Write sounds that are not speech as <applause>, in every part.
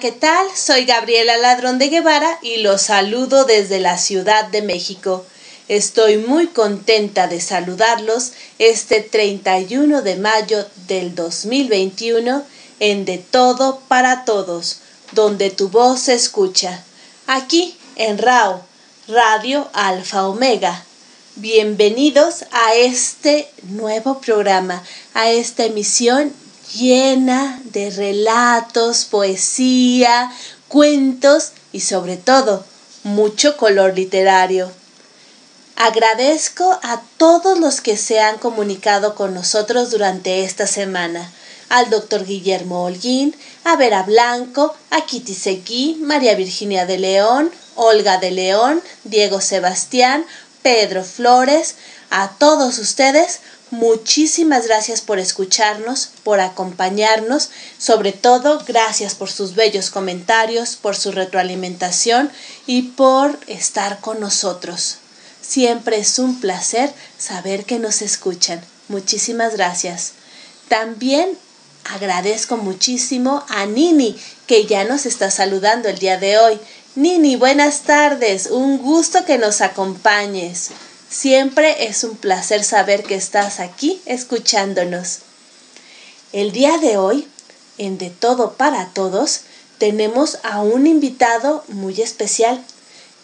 ¿qué tal? Soy Gabriela Ladrón de Guevara y los saludo desde la Ciudad de México. Estoy muy contenta de saludarlos este 31 de mayo del 2021 en De Todo para Todos, donde tu voz se escucha. Aquí en RAO, Radio Alfa Omega. Bienvenidos a este nuevo programa, a esta emisión llena de relatos, poesía, cuentos y sobre todo mucho color literario. Agradezco a todos los que se han comunicado con nosotros durante esta semana. Al doctor Guillermo Holguín, a Vera Blanco, a Kitty Seguí, María Virginia de León, Olga de León, Diego Sebastián, Pedro Flores, a todos ustedes Muchísimas gracias por escucharnos, por acompañarnos, sobre todo gracias por sus bellos comentarios, por su retroalimentación y por estar con nosotros. Siempre es un placer saber que nos escuchan. Muchísimas gracias. También agradezco muchísimo a Nini, que ya nos está saludando el día de hoy. Nini, buenas tardes. Un gusto que nos acompañes. Siempre es un placer saber que estás aquí escuchándonos. El día de hoy, en De Todo para Todos, tenemos a un invitado muy especial.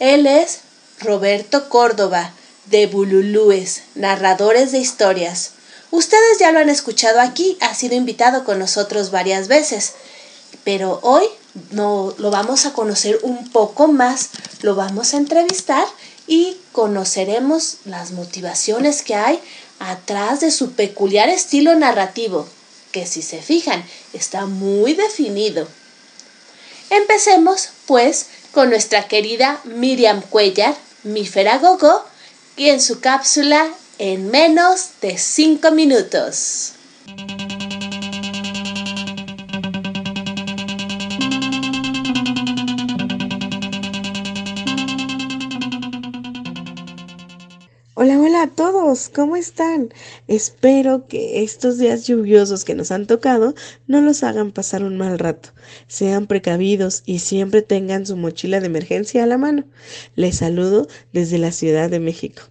Él es Roberto Córdoba, de Bululúes, narradores de historias. Ustedes ya lo han escuchado aquí, ha sido invitado con nosotros varias veces, pero hoy no, lo vamos a conocer un poco más, lo vamos a entrevistar y conoceremos las motivaciones que hay atrás de su peculiar estilo narrativo, que si se fijan está muy definido. Empecemos, pues, con nuestra querida Miriam Cuellar, Mífera Gogo, y en su cápsula en menos de 5 minutos. Hola, hola a todos, ¿cómo están? Espero que estos días lluviosos que nos han tocado no los hagan pasar un mal rato. Sean precavidos y siempre tengan su mochila de emergencia a la mano. Les saludo desde la Ciudad de México,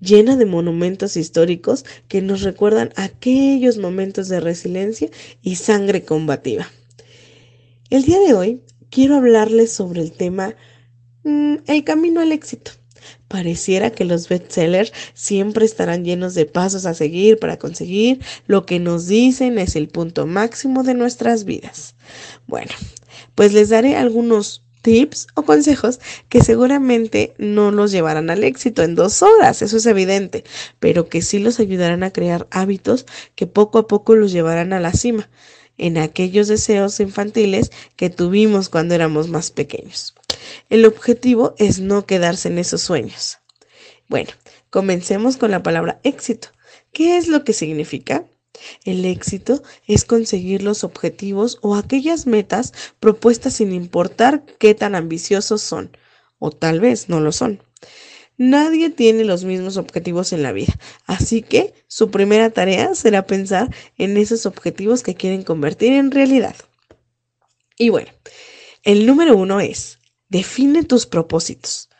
llena de monumentos históricos que nos recuerdan aquellos momentos de resiliencia y sangre combativa. El día de hoy quiero hablarles sobre el tema mm, el camino al éxito. Pareciera que los bestsellers siempre estarán llenos de pasos a seguir para conseguir lo que nos dicen es el punto máximo de nuestras vidas. Bueno, pues les daré algunos tips o consejos que seguramente no los llevarán al éxito en dos horas, eso es evidente, pero que sí los ayudarán a crear hábitos que poco a poco los llevarán a la cima en aquellos deseos infantiles que tuvimos cuando éramos más pequeños. El objetivo es no quedarse en esos sueños. Bueno, comencemos con la palabra éxito. ¿Qué es lo que significa? El éxito es conseguir los objetivos o aquellas metas propuestas sin importar qué tan ambiciosos son, o tal vez no lo son. Nadie tiene los mismos objetivos en la vida, así que su primera tarea será pensar en esos objetivos que quieren convertir en realidad. Y bueno, el número uno es, define tus propósitos.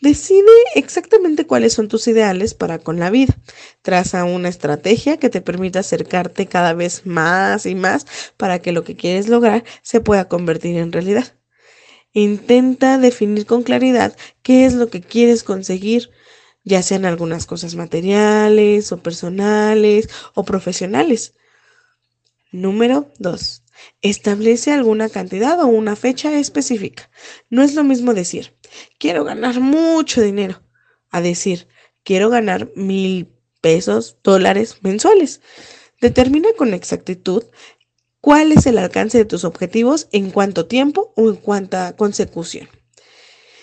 Decide exactamente cuáles son tus ideales para con la vida. Traza una estrategia que te permita acercarte cada vez más y más para que lo que quieres lograr se pueda convertir en realidad. Intenta definir con claridad qué es lo que quieres conseguir, ya sean algunas cosas materiales o personales o profesionales. Número 2. Establece alguna cantidad o una fecha específica. No es lo mismo decir, quiero ganar mucho dinero, a decir, quiero ganar mil pesos, dólares mensuales. Determina con exactitud cuál es el alcance de tus objetivos en cuánto tiempo o en cuánta consecución.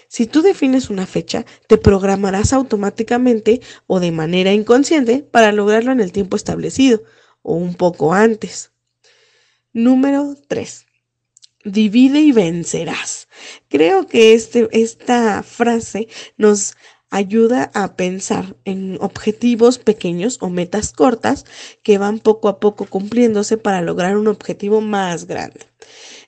Si tú defines una fecha, te programarás automáticamente o de manera inconsciente para lograrlo en el tiempo establecido o un poco antes. Número 3. Divide y vencerás. Creo que este, esta frase nos ayuda a pensar en objetivos pequeños o metas cortas que van poco a poco cumpliéndose para lograr un objetivo más grande.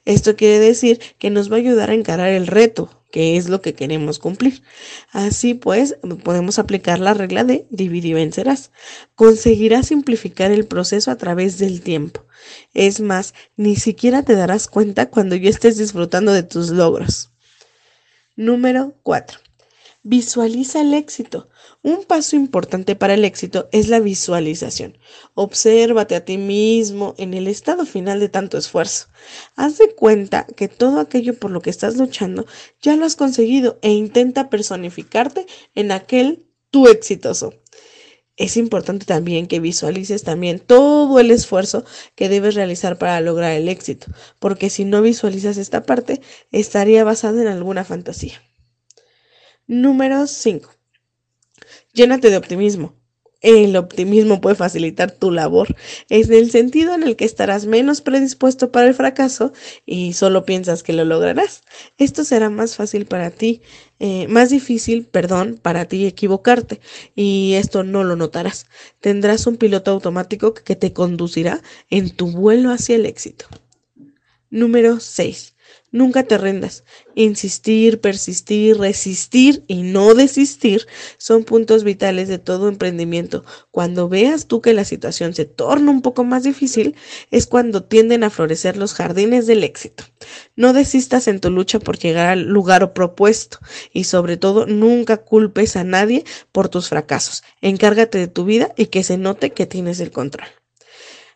Esto quiere decir que nos va a ayudar a encarar el reto, que es lo que queremos cumplir. Así pues, podemos aplicar la regla de dividir y vencerás. Conseguirás simplificar el proceso a través del tiempo. Es más, ni siquiera te darás cuenta cuando ya estés disfrutando de tus logros. Número 4. Visualiza el éxito. Un paso importante para el éxito es la visualización. Obsérvate a ti mismo en el estado final de tanto esfuerzo. Haz de cuenta que todo aquello por lo que estás luchando ya lo has conseguido e intenta personificarte en aquel tú exitoso. Es importante también que visualices también todo el esfuerzo que debes realizar para lograr el éxito, porque si no visualizas esta parte, estaría basada en alguna fantasía. Número 5. Llénate de optimismo. El optimismo puede facilitar tu labor. Es el sentido en el que estarás menos predispuesto para el fracaso y solo piensas que lo lograrás. Esto será más fácil para ti, eh, más difícil, perdón, para ti equivocarte y esto no lo notarás. Tendrás un piloto automático que te conducirá en tu vuelo hacia el éxito. Número 6. Nunca te rendas. Insistir, persistir, resistir y no desistir son puntos vitales de todo emprendimiento. Cuando veas tú que la situación se torna un poco más difícil, es cuando tienden a florecer los jardines del éxito. No desistas en tu lucha por llegar al lugar propuesto y sobre todo nunca culpes a nadie por tus fracasos. Encárgate de tu vida y que se note que tienes el control.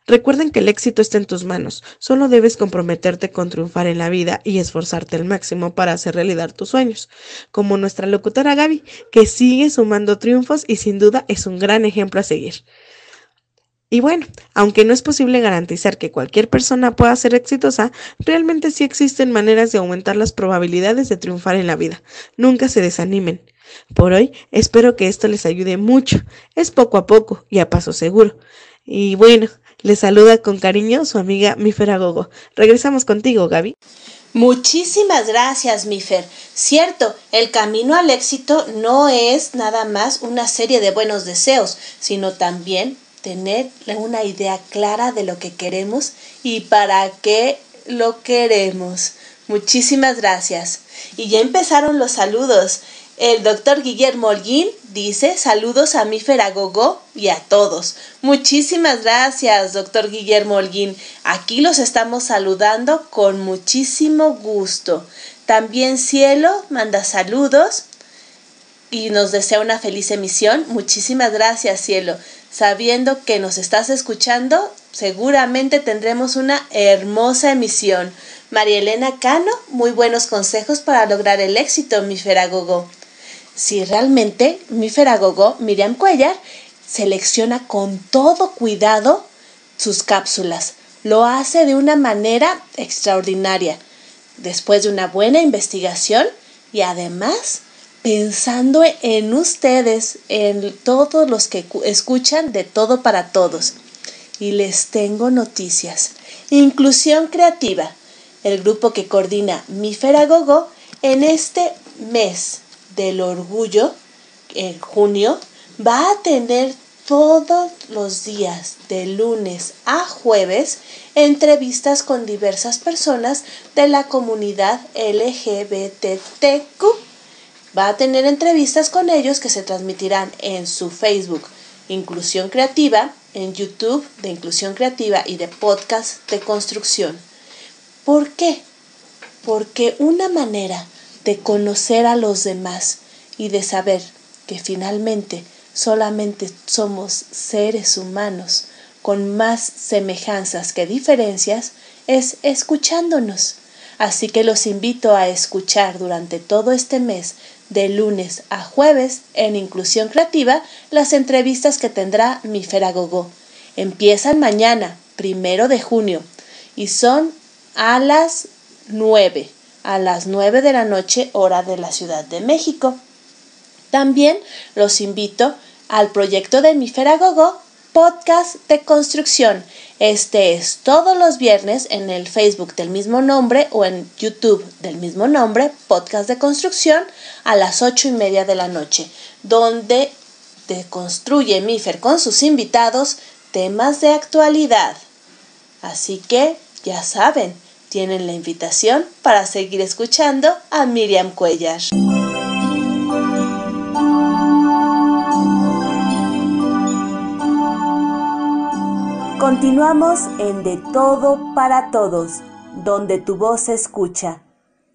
Recuerden que el éxito está en tus manos, solo debes comprometerte con triunfar en la vida y esforzarte al máximo para hacer realidad tus sueños, como nuestra locutora Gaby, que sigue sumando triunfos y sin duda es un gran ejemplo a seguir. Y bueno, aunque no es posible garantizar que cualquier persona pueda ser exitosa, realmente sí existen maneras de aumentar las probabilidades de triunfar en la vida. Nunca se desanimen. Por hoy, espero que esto les ayude mucho. Es poco a poco y a paso seguro. Y bueno, le saluda con cariño su amiga Mifer Agogo. Regresamos contigo, Gaby. Muchísimas gracias, Mifer. Cierto, el camino al éxito no es nada más una serie de buenos deseos, sino también tener una idea clara de lo que queremos y para qué lo queremos. Muchísimas gracias. Y ya empezaron los saludos. El doctor Guillermo Holguín dice saludos a mi Feragogo y a todos. Muchísimas gracias, doctor Guillermo Holguín. Aquí los estamos saludando con muchísimo gusto. También Cielo manda saludos y nos desea una feliz emisión. Muchísimas gracias, Cielo. Sabiendo que nos estás escuchando, seguramente tendremos una hermosa emisión. María Elena Cano, muy buenos consejos para lograr el éxito, mi Feragogo si realmente mi feragogo Miriam Cuellar selecciona con todo cuidado sus cápsulas. Lo hace de una manera extraordinaria, después de una buena investigación y además pensando en ustedes, en todos los que escuchan de todo para todos. Y les tengo noticias. Inclusión creativa, el grupo que coordina Mi Feragogo en este mes del orgullo en junio va a tener todos los días de lunes a jueves entrevistas con diversas personas de la comunidad LGBTQ. Va a tener entrevistas con ellos que se transmitirán en su Facebook Inclusión Creativa, en YouTube de Inclusión Creativa y de Podcast de Construcción. ¿Por qué? Porque una manera de conocer a los demás y de saber que finalmente solamente somos seres humanos con más semejanzas que diferencias, es escuchándonos. Así que los invito a escuchar durante todo este mes, de lunes a jueves, en Inclusión Creativa, las entrevistas que tendrá mi Feragogo. Empiezan mañana, primero de junio, y son a las nueve a las 9 de la noche hora de la Ciudad de México. También los invito al proyecto de Feragogo podcast de construcción. Este es todos los viernes en el Facebook del mismo nombre o en YouTube del mismo nombre, podcast de construcción, a las ocho y media de la noche, donde construye Mifer con sus invitados temas de actualidad. Así que, ya saben, tienen la invitación para seguir escuchando a Miriam Cuellar. Continuamos en De Todo para Todos, donde tu voz se escucha.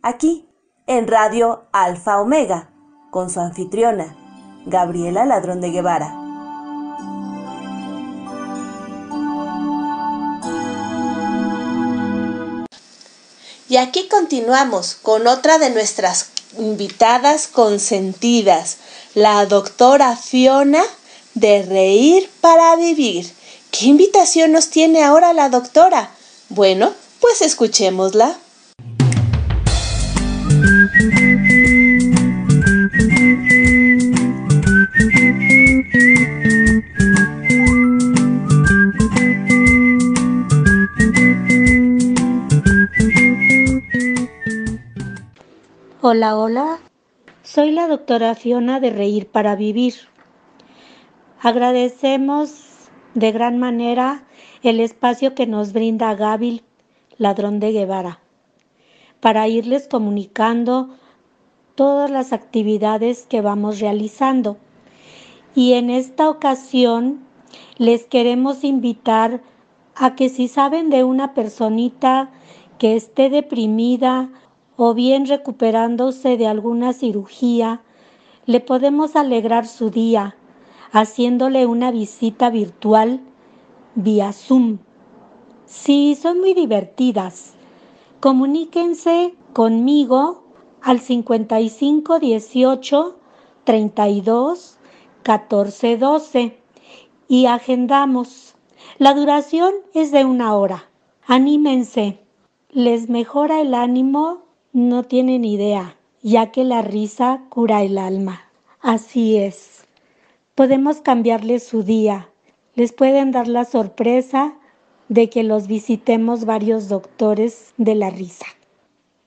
Aquí, en Radio Alfa Omega, con su anfitriona, Gabriela Ladrón de Guevara. Y aquí continuamos con otra de nuestras invitadas consentidas, la doctora Fiona de Reír para Vivir. ¿Qué invitación nos tiene ahora la doctora? Bueno, pues escuchémosla. Hola, hola. Soy la doctora Fiona de Reír para Vivir. Agradecemos de gran manera el espacio que nos brinda Gabil, ladrón de Guevara, para irles comunicando todas las actividades que vamos realizando. Y en esta ocasión les queremos invitar a que si saben de una personita que esté deprimida o bien recuperándose de alguna cirugía, le podemos alegrar su día haciéndole una visita virtual vía Zoom. Sí, son muy divertidas. Comuníquense conmigo al 55 18 32 14 12 y agendamos. La duración es de una hora. Anímense. Les mejora el ánimo, no tienen idea, ya que la risa cura el alma. Así es podemos cambiarles su día. Les pueden dar la sorpresa de que los visitemos varios doctores de la risa.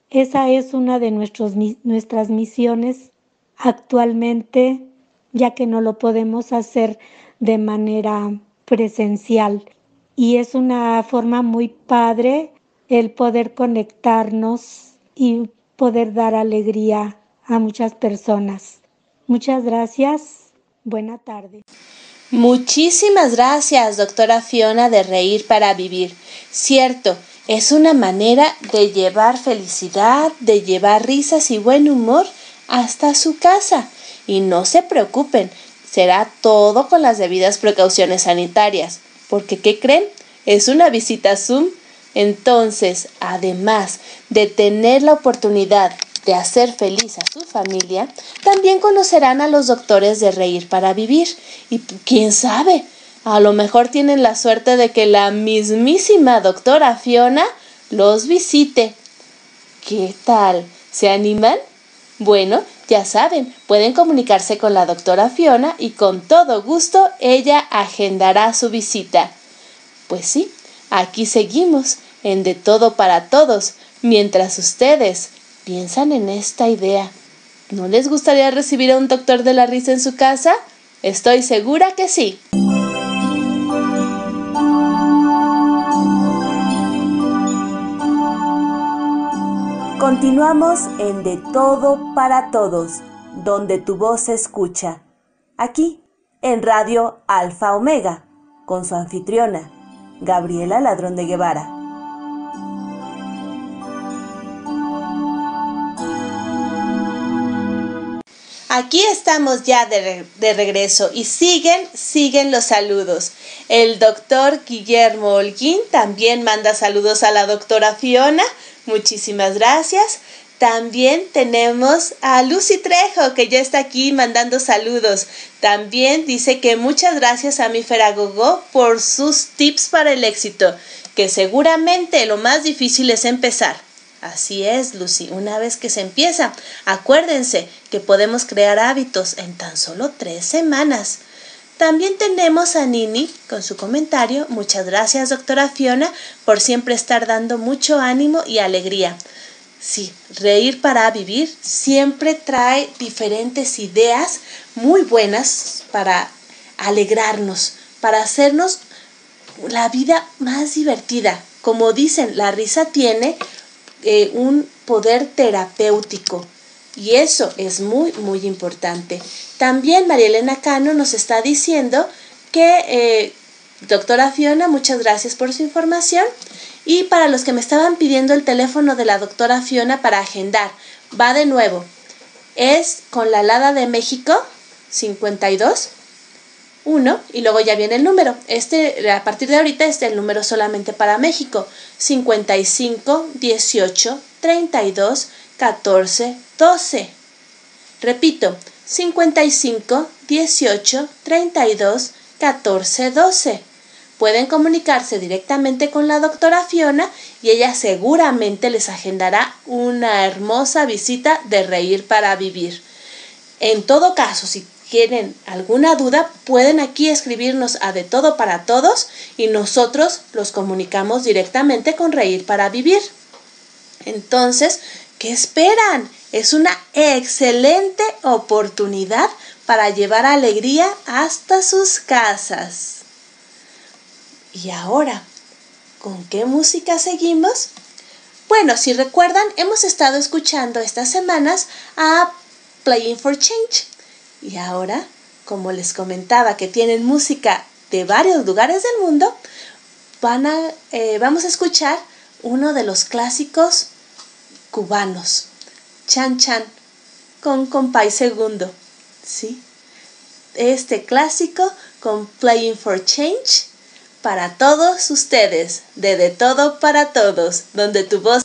Esa es una de nuestras misiones actualmente, ya que no lo podemos hacer de manera presencial. Y es una forma muy padre el poder conectarnos y poder dar alegría a muchas personas. Muchas gracias Buena tarde. Muchísimas gracias, doctora Fiona, de Reír para Vivir. Cierto, es una manera de llevar felicidad, de llevar risas y buen humor hasta su casa. Y no se preocupen, será todo con las debidas precauciones sanitarias. Porque, ¿qué creen? Es una visita Zoom. Entonces, además de tener la oportunidad de hacer feliz a su familia, también conocerán a los doctores de Reír para Vivir. Y quién sabe, a lo mejor tienen la suerte de que la mismísima doctora Fiona los visite. ¿Qué tal? ¿Se animan? Bueno, ya saben, pueden comunicarse con la doctora Fiona y con todo gusto ella agendará su visita. Pues sí, aquí seguimos, en De Todo para Todos, mientras ustedes ¿Piensan en esta idea? ¿No les gustaría recibir a un doctor de la risa en su casa? Estoy segura que sí. Continuamos en De Todo para Todos, donde tu voz se escucha. Aquí, en Radio Alfa Omega, con su anfitriona, Gabriela Ladrón de Guevara. Aquí estamos ya de, regreso y siguen, siguen los saludos. El doctor Guillermo Holguín también manda saludos a la doctora Fiona. Muchísimas gracias. También tenemos a Lucy Trejo, que ya está aquí mandando saludos. También dice que muchas gracias a mi Feragogo por sus tips para el éxito, que seguramente lo más difícil es empezar. Así es, Lucy, una vez que se empieza, acuérdense que podemos crear hábitos en tan solo tres semanas. También tenemos a Nini con su comentario. Muchas gracias, doctora Fiona, por siempre estar dando mucho ánimo y alegría. Sí, reír para vivir siempre trae diferentes ideas muy buenas para alegrarnos, para hacernos la vida más divertida. Como dicen, la risa tiene eh, un poder terapéutico y eso es muy, muy importante. También María Elena Cano nos está diciendo que, eh, doctora Fiona, muchas gracias por su información. Y para los que me estaban pidiendo el teléfono de la doctora Fiona para agendar, va de nuevo. Es con la Alada de México 52 1 y luego ya viene el número. Este a partir de ahorita es el número solamente para México 55 18 32 14 12. Repito, 55 18 32 14 12 pueden comunicarse directamente con la doctora Fiona y ella seguramente les agendará una hermosa visita de reír para vivir. En todo caso, si tienen alguna duda, pueden aquí escribirnos a de todo para todos y nosotros los comunicamos directamente con Reír para Vivir. Entonces, ¿qué esperan? Es una excelente oportunidad para llevar alegría hasta sus casas. ¿Y ahora? ¿Con qué música seguimos? Bueno, si recuerdan, hemos estado escuchando estas semanas a Playing for Change. Y ahora, como les comentaba que tienen música de varios lugares del mundo, van a, eh, vamos a escuchar uno de los clásicos cubanos, Chan Chan, con Compay Segundo. ¿Sí? Este clásico con Playing for Change para todos ustedes, de De Todo para Todos, donde tu voz...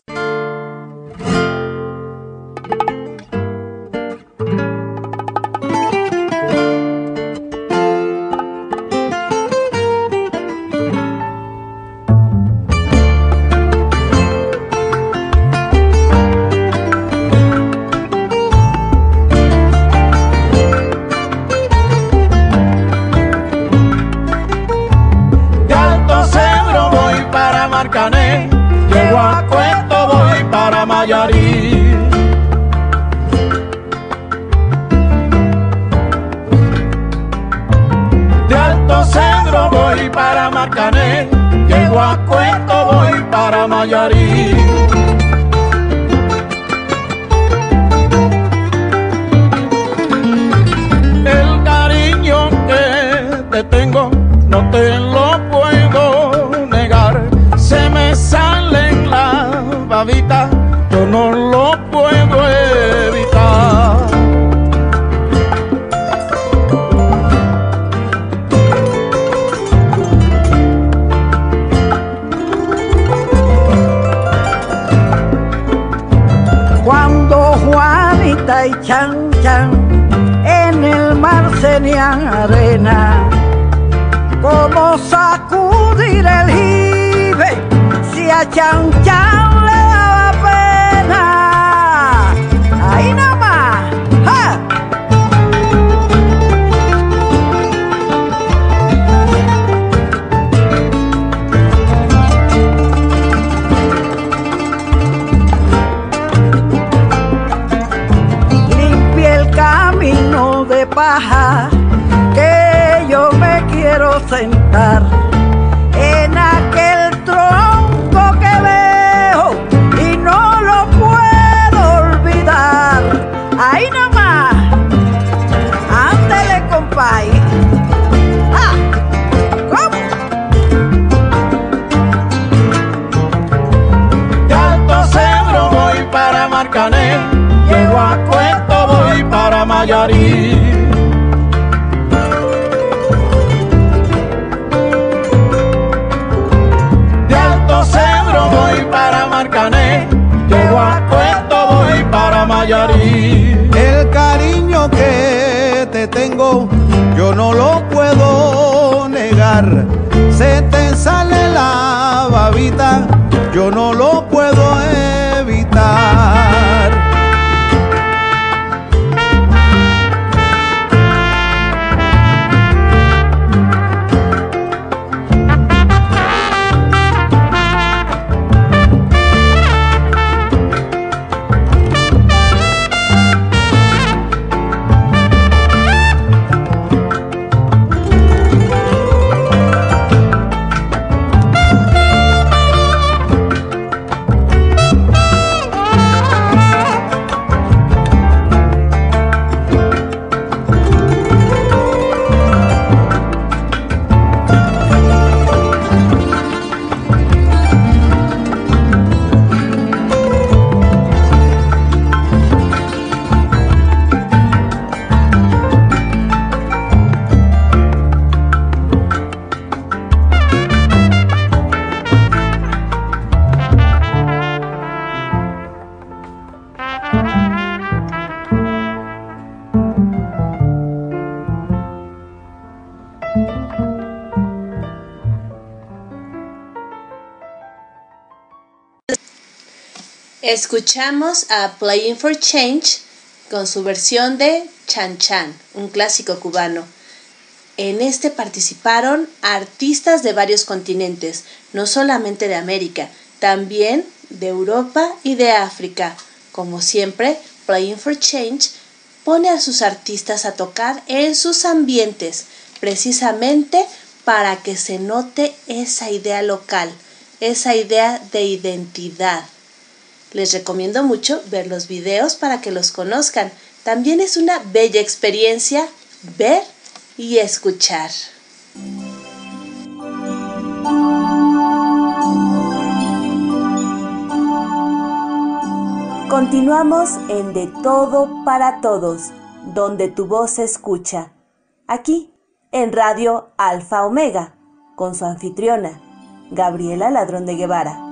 Escuchamos a Playing for Change con su versión de Chan Chan, un clásico cubano. En este participaron artistas de varios continentes, no solamente de América, también de Europa y de África. Como siempre, Playing for Change pone a sus artistas a tocar en sus ambientes, precisamente para que se note esa idea local, esa idea de identidad. Les recomiendo mucho ver los videos para que los conozcan. También es una bella experiencia ver y escuchar. Continuamos en De Todo para Todos, donde tu voz se escucha. Aquí, en Radio Alfa Omega, con su anfitriona, Gabriela Ladrón de Guevara.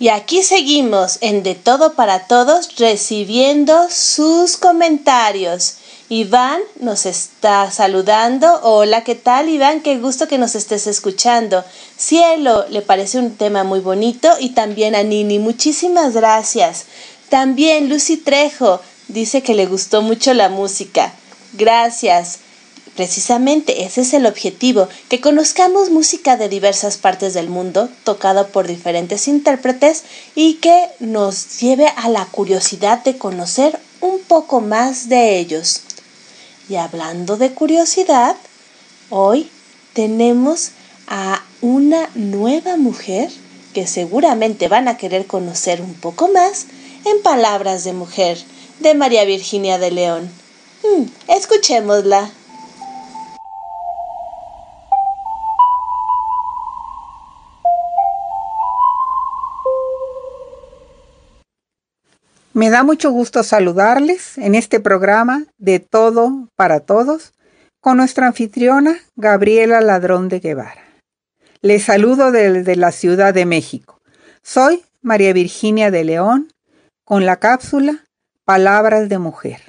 Y aquí seguimos en De Todo para Todos recibiendo sus comentarios. Iván nos está saludando. Hola, ¿qué tal Iván? Qué gusto que nos estés escuchando. Cielo, le parece un tema muy bonito y también a Nini, muchísimas gracias. También Lucy Trejo dice que le gustó mucho la música. Gracias. Precisamente ese es el objetivo, que conozcamos música de diversas partes del mundo, tocada por diferentes intérpretes, y que nos lleve a la curiosidad de conocer un poco más de ellos. Y hablando de curiosidad, hoy tenemos a una nueva mujer que seguramente van a querer conocer un poco más en Palabras de Mujer, de María Virginia de León. Mm, escuchémosla. Me da mucho gusto saludarles en este programa de Todo para Todos con nuestra anfitriona Gabriela Ladrón de Guevara. Les saludo desde la Ciudad de México. Soy María Virginia de León con la cápsula Palabras de Mujer.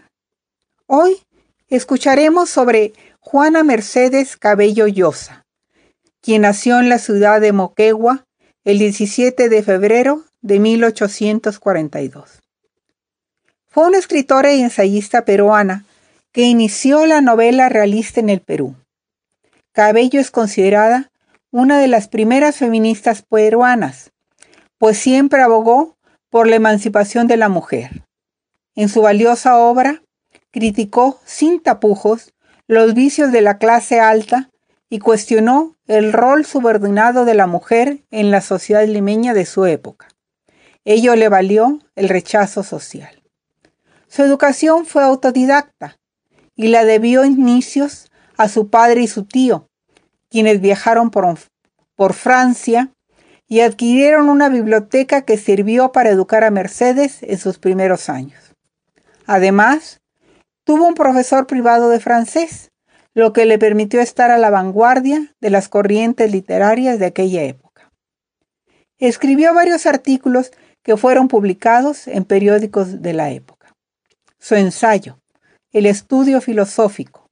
Hoy escucharemos sobre Juana Mercedes Cabello Llosa, quien nació en la ciudad de Moquegua el 17 de febrero de 1842. Fue una escritora y ensayista peruana que inició la novela realista en el Perú. Cabello es considerada una de las primeras feministas peruanas, pues siempre abogó por la emancipación de la mujer. En su valiosa obra, criticó sin tapujos los vicios de la clase alta y cuestionó el rol subordinado de la mujer en la sociedad limeña de su época. Ello le valió el rechazo social. Su educación fue autodidacta y la debió inicios a su padre y su tío, quienes viajaron por, por Francia y adquirieron una biblioteca que sirvió para educar a Mercedes en sus primeros años. Además, tuvo un profesor privado de francés, lo que le permitió estar a la vanguardia de las corrientes literarias de aquella época. Escribió varios artículos que fueron publicados en periódicos de la época. Su ensayo, El estudio filosófico,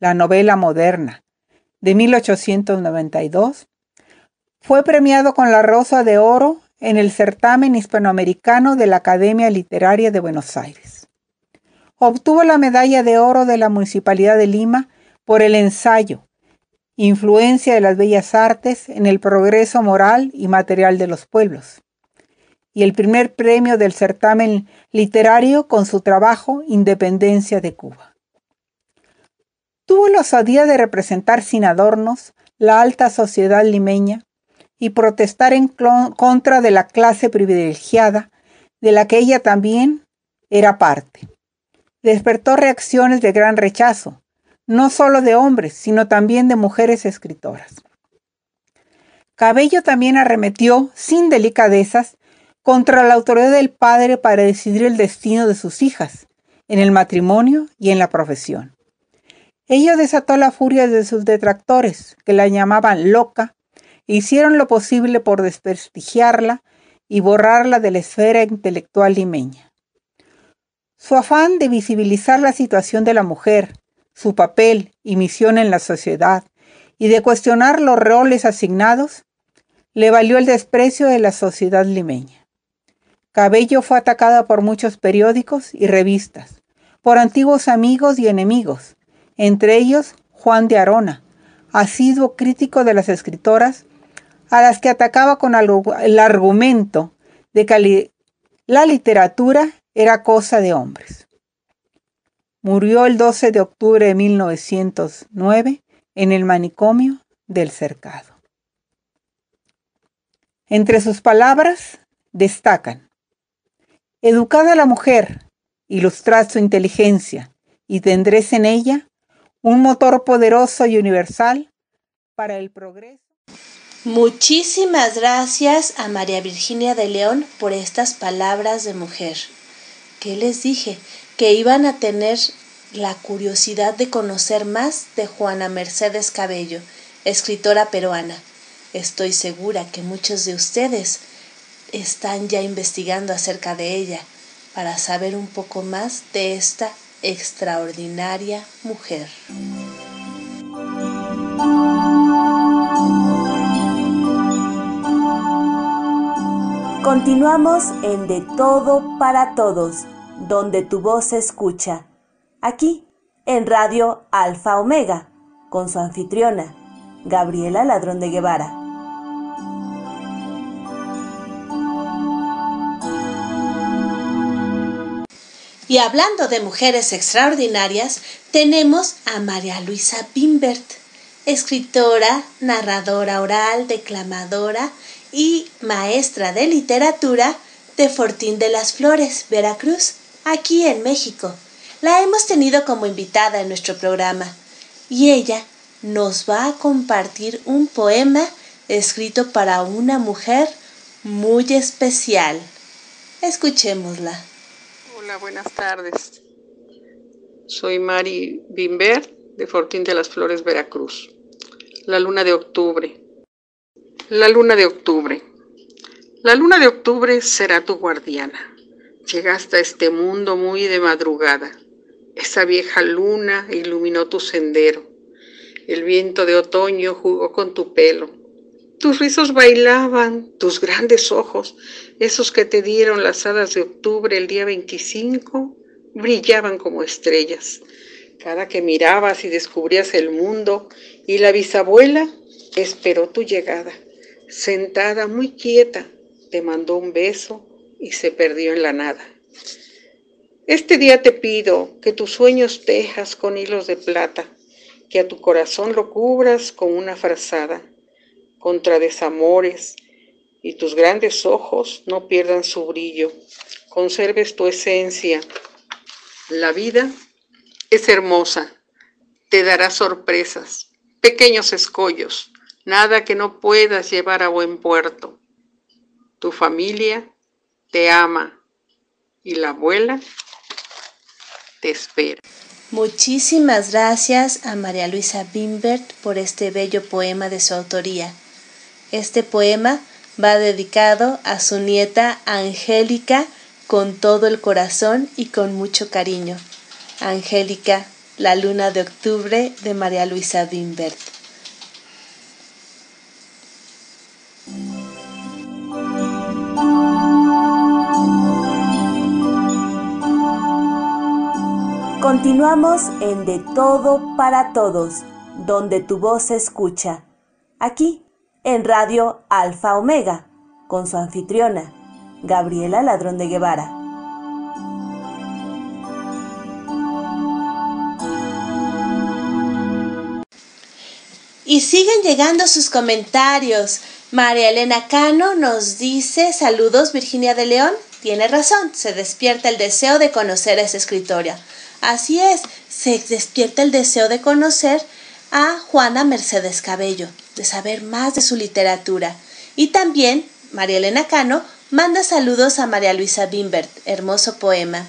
la novela moderna, de 1892, fue premiado con la Rosa de Oro en el certamen hispanoamericano de la Academia Literaria de Buenos Aires. Obtuvo la medalla de oro de la Municipalidad de Lima por el ensayo Influencia de las Bellas Artes en el progreso moral y material de los pueblos y el primer premio del certamen literario con su trabajo Independencia de Cuba. Tuvo la osadía de representar sin adornos la alta sociedad limeña y protestar en contra de la clase privilegiada de la que ella también era parte. Despertó reacciones de gran rechazo, no solo de hombres, sino también de mujeres escritoras. Cabello también arremetió sin delicadezas contra la autoridad del padre para decidir el destino de sus hijas, en el matrimonio y en la profesión. Ello desató la furia de sus detractores, que la llamaban loca, e hicieron lo posible por desprestigiarla y borrarla de la esfera intelectual limeña. Su afán de visibilizar la situación de la mujer, su papel y misión en la sociedad, y de cuestionar los roles asignados, le valió el desprecio de la sociedad limeña. Cabello fue atacada por muchos periódicos y revistas, por antiguos amigos y enemigos, entre ellos Juan de Arona, asiduo crítico de las escritoras, a las que atacaba con el argumento de que la literatura era cosa de hombres. Murió el 12 de octubre de 1909 en el manicomio del cercado. Entre sus palabras destacan, educada la mujer, ilustrad su inteligencia y tendréis en ella un motor poderoso y universal para el progreso. Muchísimas gracias a María Virginia de León por estas palabras de mujer. ¿Qué les dije? Que iban a tener la curiosidad de conocer más de Juana Mercedes Cabello, escritora peruana. Estoy segura que muchos de ustedes están ya investigando acerca de ella para saber un poco más de esta extraordinaria mujer. Continuamos en De Todo para Todos, donde tu voz se escucha aquí en Radio Alfa Omega, con su anfitriona, Gabriela Ladrón de Guevara. Y hablando de mujeres extraordinarias, tenemos a María Luisa Bimbert, escritora, narradora oral, declamadora y maestra de literatura de Fortín de las Flores, Veracruz, aquí en México. La hemos tenido como invitada en nuestro programa y ella nos va a compartir un poema escrito para una mujer muy especial. Escuchémosla. Hola, buenas tardes. Soy Mari Bimber de Fortín de las Flores, Veracruz. La luna de octubre. La luna de octubre. La luna de octubre será tu guardiana. Llegaste a este mundo muy de madrugada. Esa vieja luna iluminó tu sendero. El viento de otoño jugó con tu pelo. Tus rizos bailaban, tus grandes ojos, esos que te dieron las hadas de octubre el día 25, brillaban como estrellas. Cada que mirabas y descubrías el mundo, y la bisabuela esperó tu llegada. Sentada muy quieta, te mandó un beso y se perdió en la nada. Este día te pido que tus sueños tejas con hilos de plata, que a tu corazón lo cubras con una frazada, contra desamores, y tus grandes ojos no pierdan su brillo, conserves tu esencia. La vida es hermosa, te dará sorpresas, pequeños escollos, nada que no puedas llevar a buen puerto. Tu familia te ama y la abuela te espero. Muchísimas gracias a María Luisa Bimbert por este bello poema de su autoría. Este poema va dedicado a su nieta Angélica con todo el corazón y con mucho cariño. Angélica, la luna de octubre de María Luisa Bimbert. Continuamos en De Todo para Todos, donde tu voz se escucha. Aquí, en Radio Alfa Omega, con su anfitriona, Gabriela Ladrón de Guevara. Y siguen llegando sus comentarios. María Elena Cano nos dice saludos Virginia de León. Tiene razón, se despierta el deseo de conocer a esa escritora. Así es, se despierta el deseo de conocer a Juana Mercedes Cabello, de saber más de su literatura. Y también María Elena Cano manda saludos a María Luisa Bimbert, hermoso poema.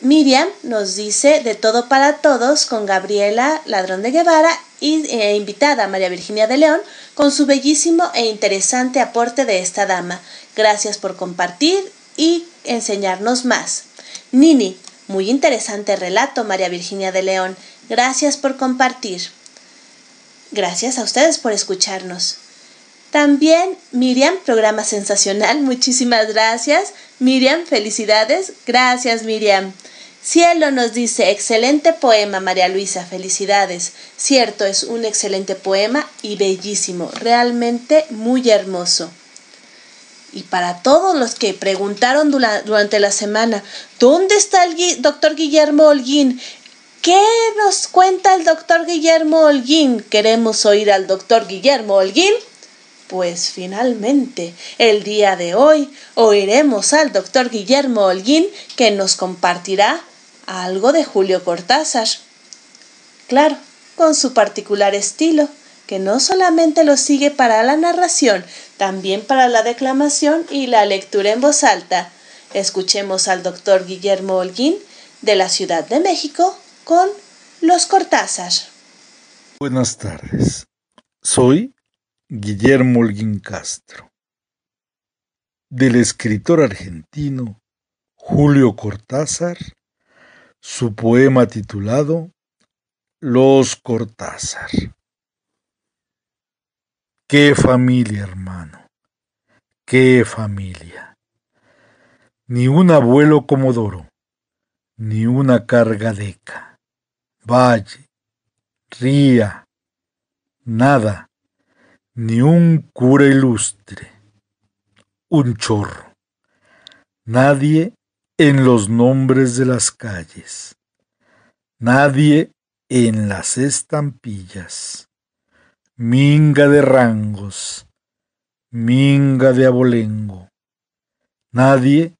Miriam nos dice de todo para todos con Gabriela Ladrón de Guevara y eh, invitada María Virginia de León con su bellísimo e interesante aporte de esta dama. Gracias por compartir y enseñarnos más. Nini, muy interesante relato, María Virginia de León. Gracias por compartir. Gracias a ustedes por escucharnos. También Miriam, programa sensacional, muchísimas gracias. Miriam, felicidades. Gracias Miriam. Cielo nos dice, excelente poema, María Luisa, felicidades. Cierto, es un excelente poema y bellísimo, realmente muy hermoso. Y para todos los que preguntaron durante la semana, ¿dónde está el doctor Guillermo Holguín? ¿Qué nos cuenta el doctor Guillermo Holguín? ¿Queremos oír al doctor Guillermo Holguín? Pues finalmente, el día de hoy, oiremos al doctor Guillermo Holguín que nos compartirá algo de Julio Cortázar. Claro, con su particular estilo, que no solamente lo sigue para la narración, también para la declamación y la lectura en voz alta. Escuchemos al doctor Guillermo Holguín de la Ciudad de México con Los Cortázar. Buenas tardes. Soy Guillermo Holguín Castro, del escritor argentino Julio Cortázar su poema titulado Los Cortázar. Qué familia, hermano, qué familia. Ni un abuelo comodoro, ni una cargadeca, valle, ría, nada, ni un cura ilustre, un chorro, nadie en los nombres de las calles, nadie en las estampillas, minga de rangos, minga de abolengo, nadie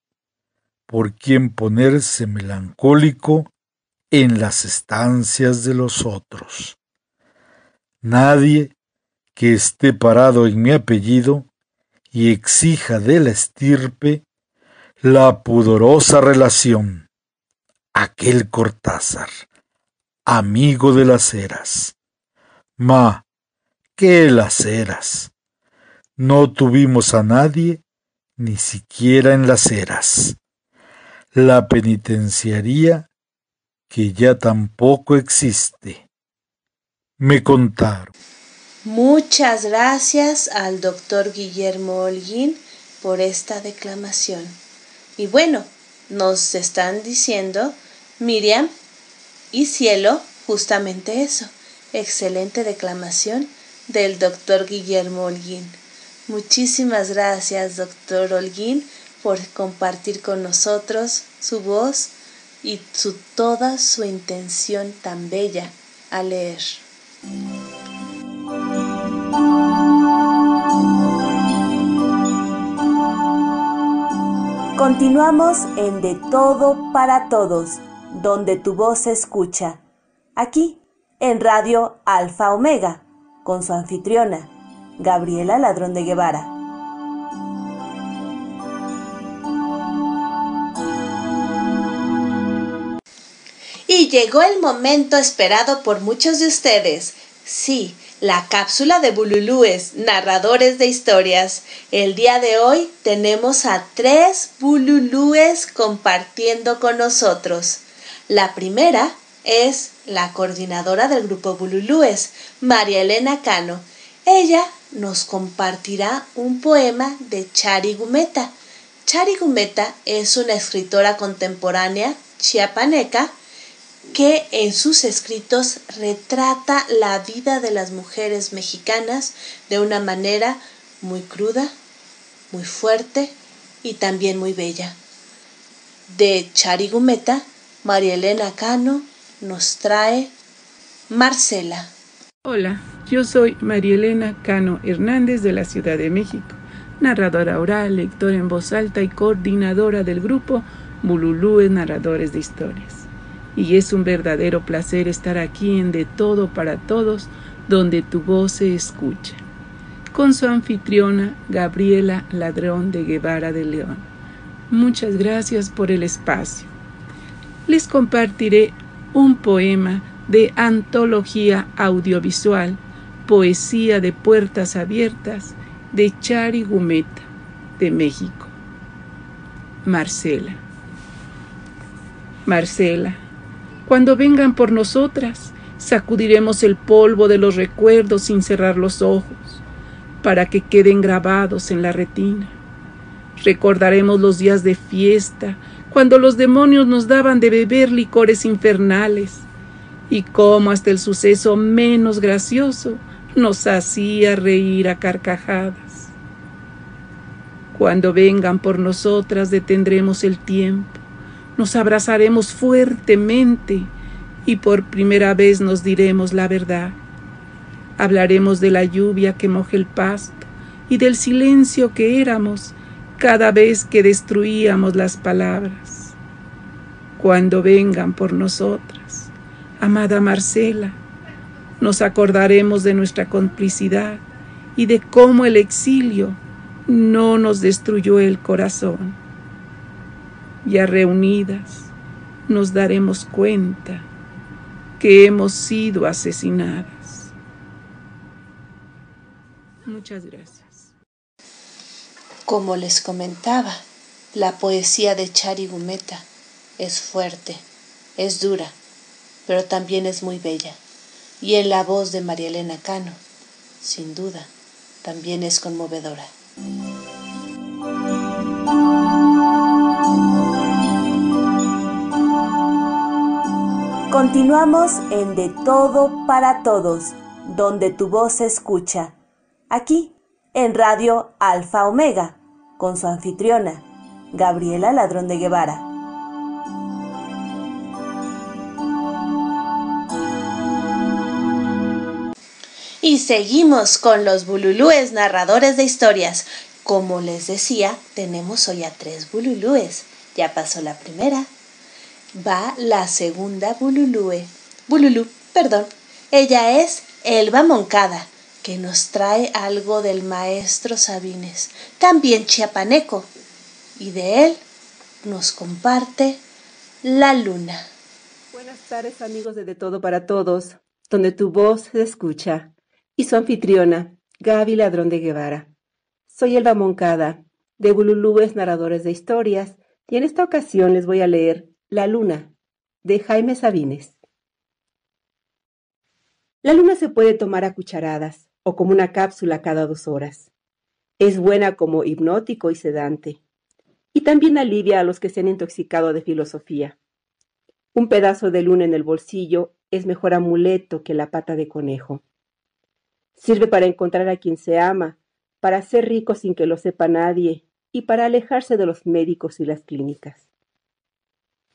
por quien ponerse melancólico en las estancias de los otros, nadie que esté parado en mi apellido y exija de la estirpe la pudorosa relación. Aquel Cortázar, amigo de las eras. Ma, ¿qué las eras? No tuvimos a nadie, ni siquiera en las eras. La penitenciaría, que ya tampoco existe. Me contaron. Muchas gracias al doctor Guillermo Holguín por esta declamación. Y bueno, nos están diciendo Miriam y Cielo justamente eso. Excelente declamación del doctor Guillermo Holguín. Muchísimas gracias, doctor Holguín, por compartir con nosotros su voz y su, toda su intención tan bella a leer. Continuamos en De Todo para Todos, donde tu voz se escucha. Aquí, en Radio Alfa Omega, con su anfitriona, Gabriela Ladrón de Guevara. Y llegó el momento esperado por muchos de ustedes. Sí, la cápsula de Bululúes, narradores de historias. El día de hoy tenemos a tres Bululúes compartiendo con nosotros. La primera es la coordinadora del grupo Bululúes, María Elena Cano. Ella nos compartirá un poema de Chari Gumeta. Chari Gumeta es una escritora contemporánea chiapaneca que en sus escritos retrata la vida de las mujeres mexicanas de una manera muy cruda, muy fuerte y también muy bella. De Charigumeta, María Elena Cano nos trae Marcela. Hola, yo soy María Elena Cano Hernández de la Ciudad de México, narradora oral, lectora en voz alta y coordinadora del grupo Bululúes Narradores de Historias y es un verdadero placer estar aquí en De Todo para Todos, donde tu voz se escucha. Con su anfitriona Gabriela Ladrón de Guevara de León. Muchas gracias por el espacio. Les compartiré un poema de antología audiovisual, Poesía de Puertas Abiertas, de Chari Gumeta, de México. Marcela. Marcela, cuando vengan por nosotras, Sacudiremos el polvo de los recuerdos sin cerrar los ojos, para que queden grabados en la retina. Recordaremos los días de fiesta, cuando los demonios nos daban de beber licores infernales, y cómo hasta el suceso menos gracioso nos hacía reír a carcajadas. Cuando vengan por nosotras detendremos el tiempo, nos abrazaremos fuertemente y por primera vez nos diremos la verdad. Hablaremos de la lluvia que moja el pasto y del silencio que éramos cada vez que destruíamos las palabras. Cuando vengan por nosotras, amada Marcela, nos acordaremos de nuestra complicidad y de cómo el exilio no nos destruyó el corazón. Ya reunidas, nos daremos cuenta que hemos sido asesinadas. Muchas gracias. Como les comentaba, la poesía de Chari Gumeta es fuerte, es dura, pero también es muy bella. Y en la voz de María Elena Cano, sin duda, también es conmovedora. Continuamos en De Todo para Todos, donde tu voz se escucha. Aquí, en Radio Alfa Omega, con su anfitriona, Gabriela Ladrón de Guevara. Y seguimos con los bululúes narradores de historias. Como les decía, tenemos hoy a tres bululúes. Ya pasó la primera, va la segunda Bululúe. Bululú, perdón. Ella es Elba Moncada, que nos trae algo del maestro Sabines, también chiapaneco, y de él nos comparte la luna. Buenas tardes amigos de De Todo para Todos, donde tu voz se escucha, y su anfitriona, Gaby Ladrón de Guevara. Soy Elba Moncada, de Bululúes Narradores de Historias, y en esta ocasión les voy a leer la luna, de Jaime Sabines. La luna se puede tomar a cucharadas o como una cápsula cada dos horas. Es buena como hipnótico y sedante. Y también alivia a los que se han intoxicado de filosofía. Un pedazo de luna en el bolsillo es mejor amuleto que la pata de conejo. Sirve para encontrar a quien se ama, para ser rico sin que lo sepa nadie y para alejarse de los médicos y las clínicas.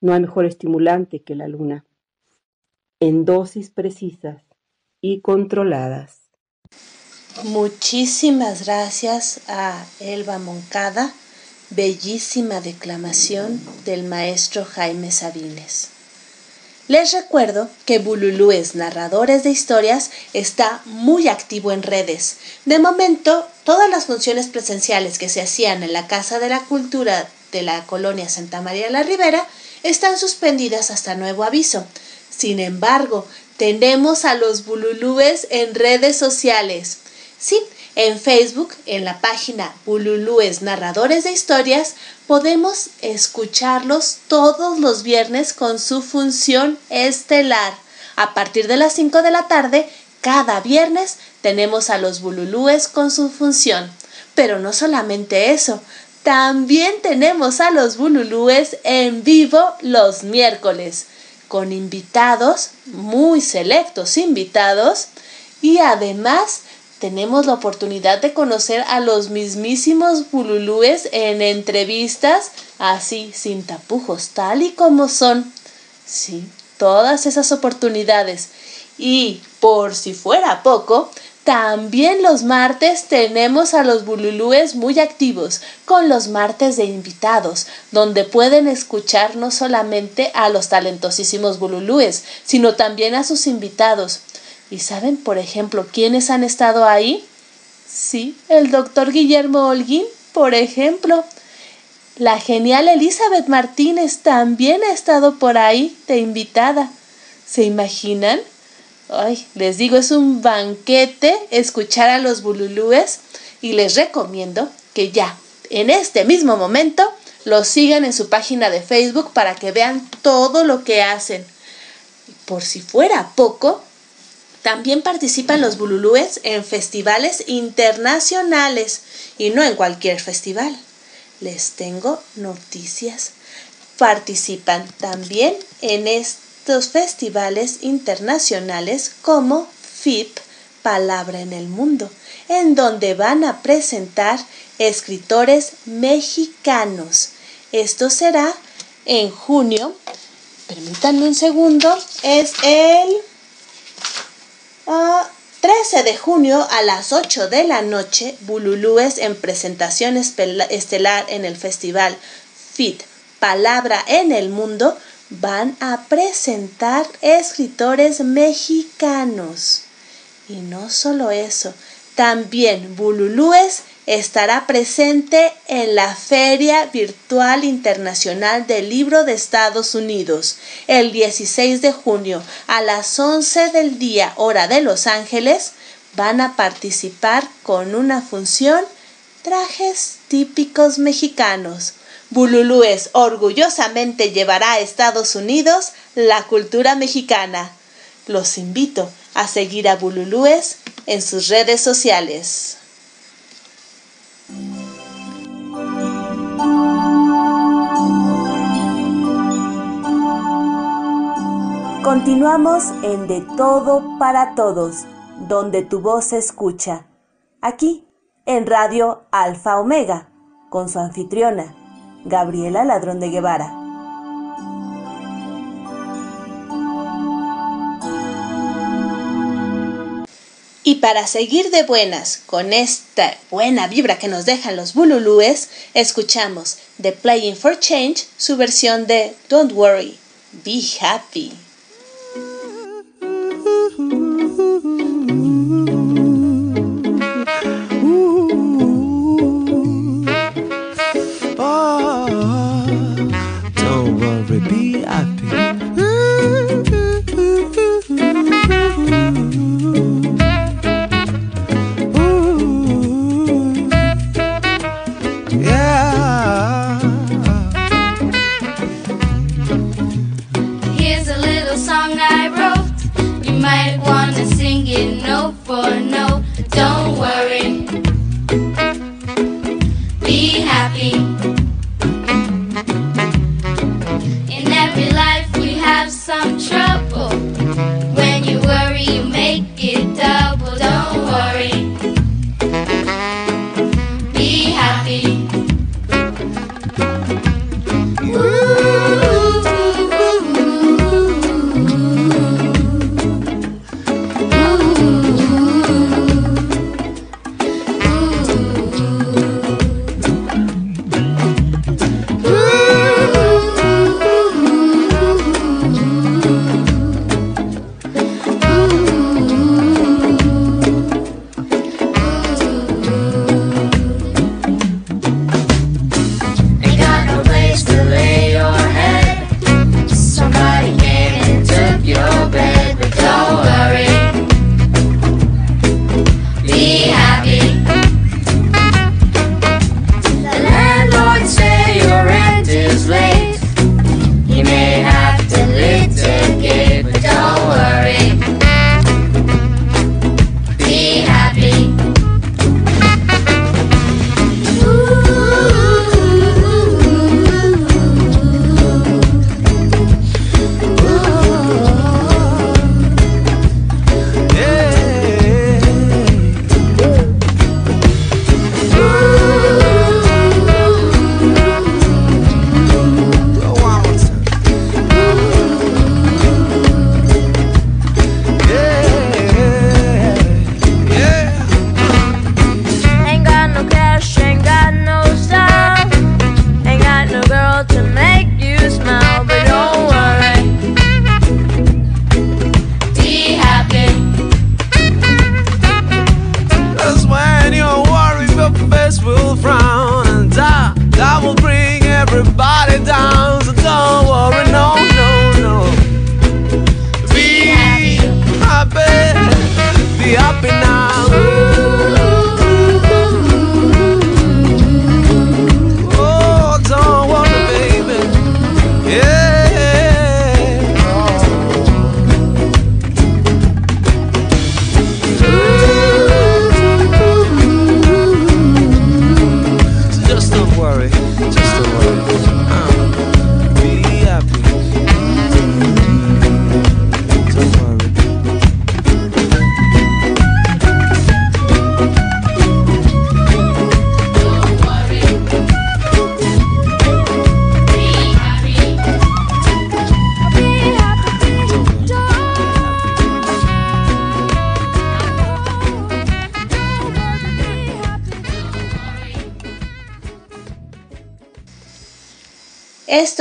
no hay mejor estimulante que la luna, en dosis precisas y controladas. Muchísimas gracias a Elba Moncada, bellísima declamación del maestro Jaime Sabines. Les recuerdo que Bululúes Narradores de Historias está muy activo en redes. De momento, todas las funciones presenciales que se hacían en la Casa de la Cultura de la colonia Santa María la Ribera están suspendidas hasta nuevo aviso. Sin embargo, tenemos a los bululúes en redes sociales. Sí, en Facebook, en la página Bululúes Narradores de Historias, podemos escucharlos todos los viernes con su función estelar. A partir de las 5 de la tarde, cada viernes tenemos a los bululúes con su función. Pero no solamente eso, también tenemos a los bululúes en vivo los miércoles, con invitados, muy selectos invitados, y además tenemos la oportunidad de conocer a los mismísimos bululúes en entrevistas, así sin tapujos, tal y como son. Sí, todas esas oportunidades. Y por si fuera poco, también los martes tenemos a los bululúes muy activos, con los martes de invitados, donde pueden escuchar no solamente a los talentosísimos bululúes, sino también a sus invitados. ¿Y saben, por ejemplo, quiénes han estado ahí? Sí, el doctor Guillermo Holguín, por ejemplo. La genial Elizabeth Martínez también ha estado por ahí de invitada. ¿Se imaginan? Ay, les digo, es un banquete escuchar a los bululúes y les recomiendo que ya, en este mismo momento, los sigan en su página de Facebook para que vean todo lo que hacen. Por si fuera poco, también participan los bululúes en festivales internacionales y no en cualquier festival. Les tengo noticias. Participan también en festivales internacionales como FIP, Palabra en el Mundo, en donde van a presentar escritores mexicanos. Esto será en junio. Permítanme un segundo. Es el 13 ah, de junio a las 8 de la noche. Bululúes en presentación estelar en el festival FIT Palabra en el Mundo van a presentar escritores mexicanos. Y no solo eso, también Bululúes estará presente en la Feria Virtual Internacional del Libro de Estados Unidos el 16 de junio a las 11 del día hora de Los Ángeles. Van a participar con una función trajes típicos mexicanos. Bululúes orgullosamente llevará a Estados Unidos la cultura mexicana. Los invito a seguir a Bululúes en sus redes sociales. Continuamos en De Todo para Todos, donde tu voz se escucha. Aquí, en Radio Alfa Omega, con su anfitriona, Gabriela Ladrón de Guevara. Y para seguir de buenas con esta buena vibra que nos dejan los bululúes, escuchamos The Playing for Change, su versión de Don't Worry, Be Happy.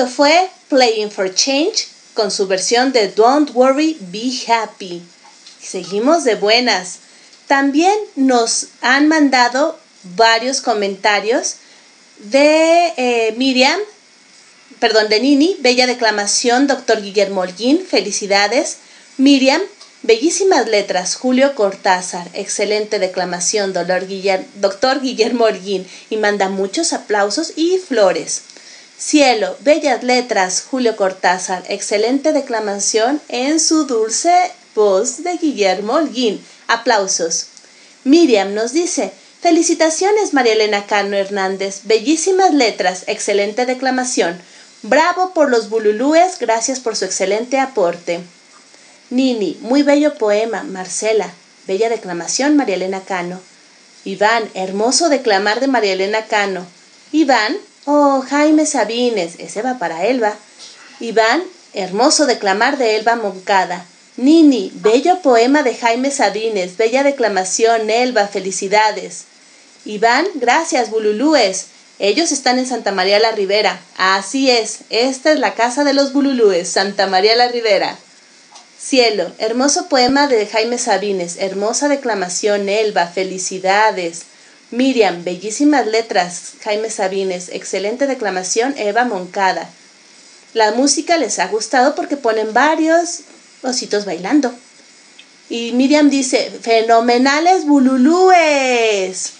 Fue Playing for Change con su versión de Don't Worry, Be Happy. Seguimos de buenas. También nos han mandado varios comentarios de eh, Miriam, perdón, de Nini, bella declamación, doctor Guillermo Holguín, felicidades. Miriam, bellísimas letras, Julio Cortázar, excelente declamación, doctor Guillermo Holguín, y manda muchos aplausos y flores. Cielo, bellas letras, Julio Cortázar, excelente declamación en su dulce voz de Guillermo Holguín. Aplausos. Miriam nos dice, felicitaciones María Elena Cano Hernández, bellísimas letras, excelente declamación. Bravo por los bululúes, gracias por su excelente aporte. Nini, muy bello poema, Marcela, bella declamación María Elena Cano. Iván, hermoso declamar de María Elena Cano. Iván, Oh, Jaime Sabines, ese va para Elba. Iván, hermoso declamar de Elba Moncada. Nini, bello poema de Jaime Sabines, bella declamación, Elba, felicidades. Iván, gracias, Bululúes. Ellos están en Santa María la Ribera. Así es, esta es la casa de los Bululúes, Santa María la Ribera. Cielo, hermoso poema de Jaime Sabines, hermosa declamación, Elba, felicidades. Miriam, bellísimas letras. Jaime Sabines, excelente declamación. Eva Moncada. La música les ha gustado porque ponen varios ositos bailando. Y Miriam dice, fenomenales bululúes.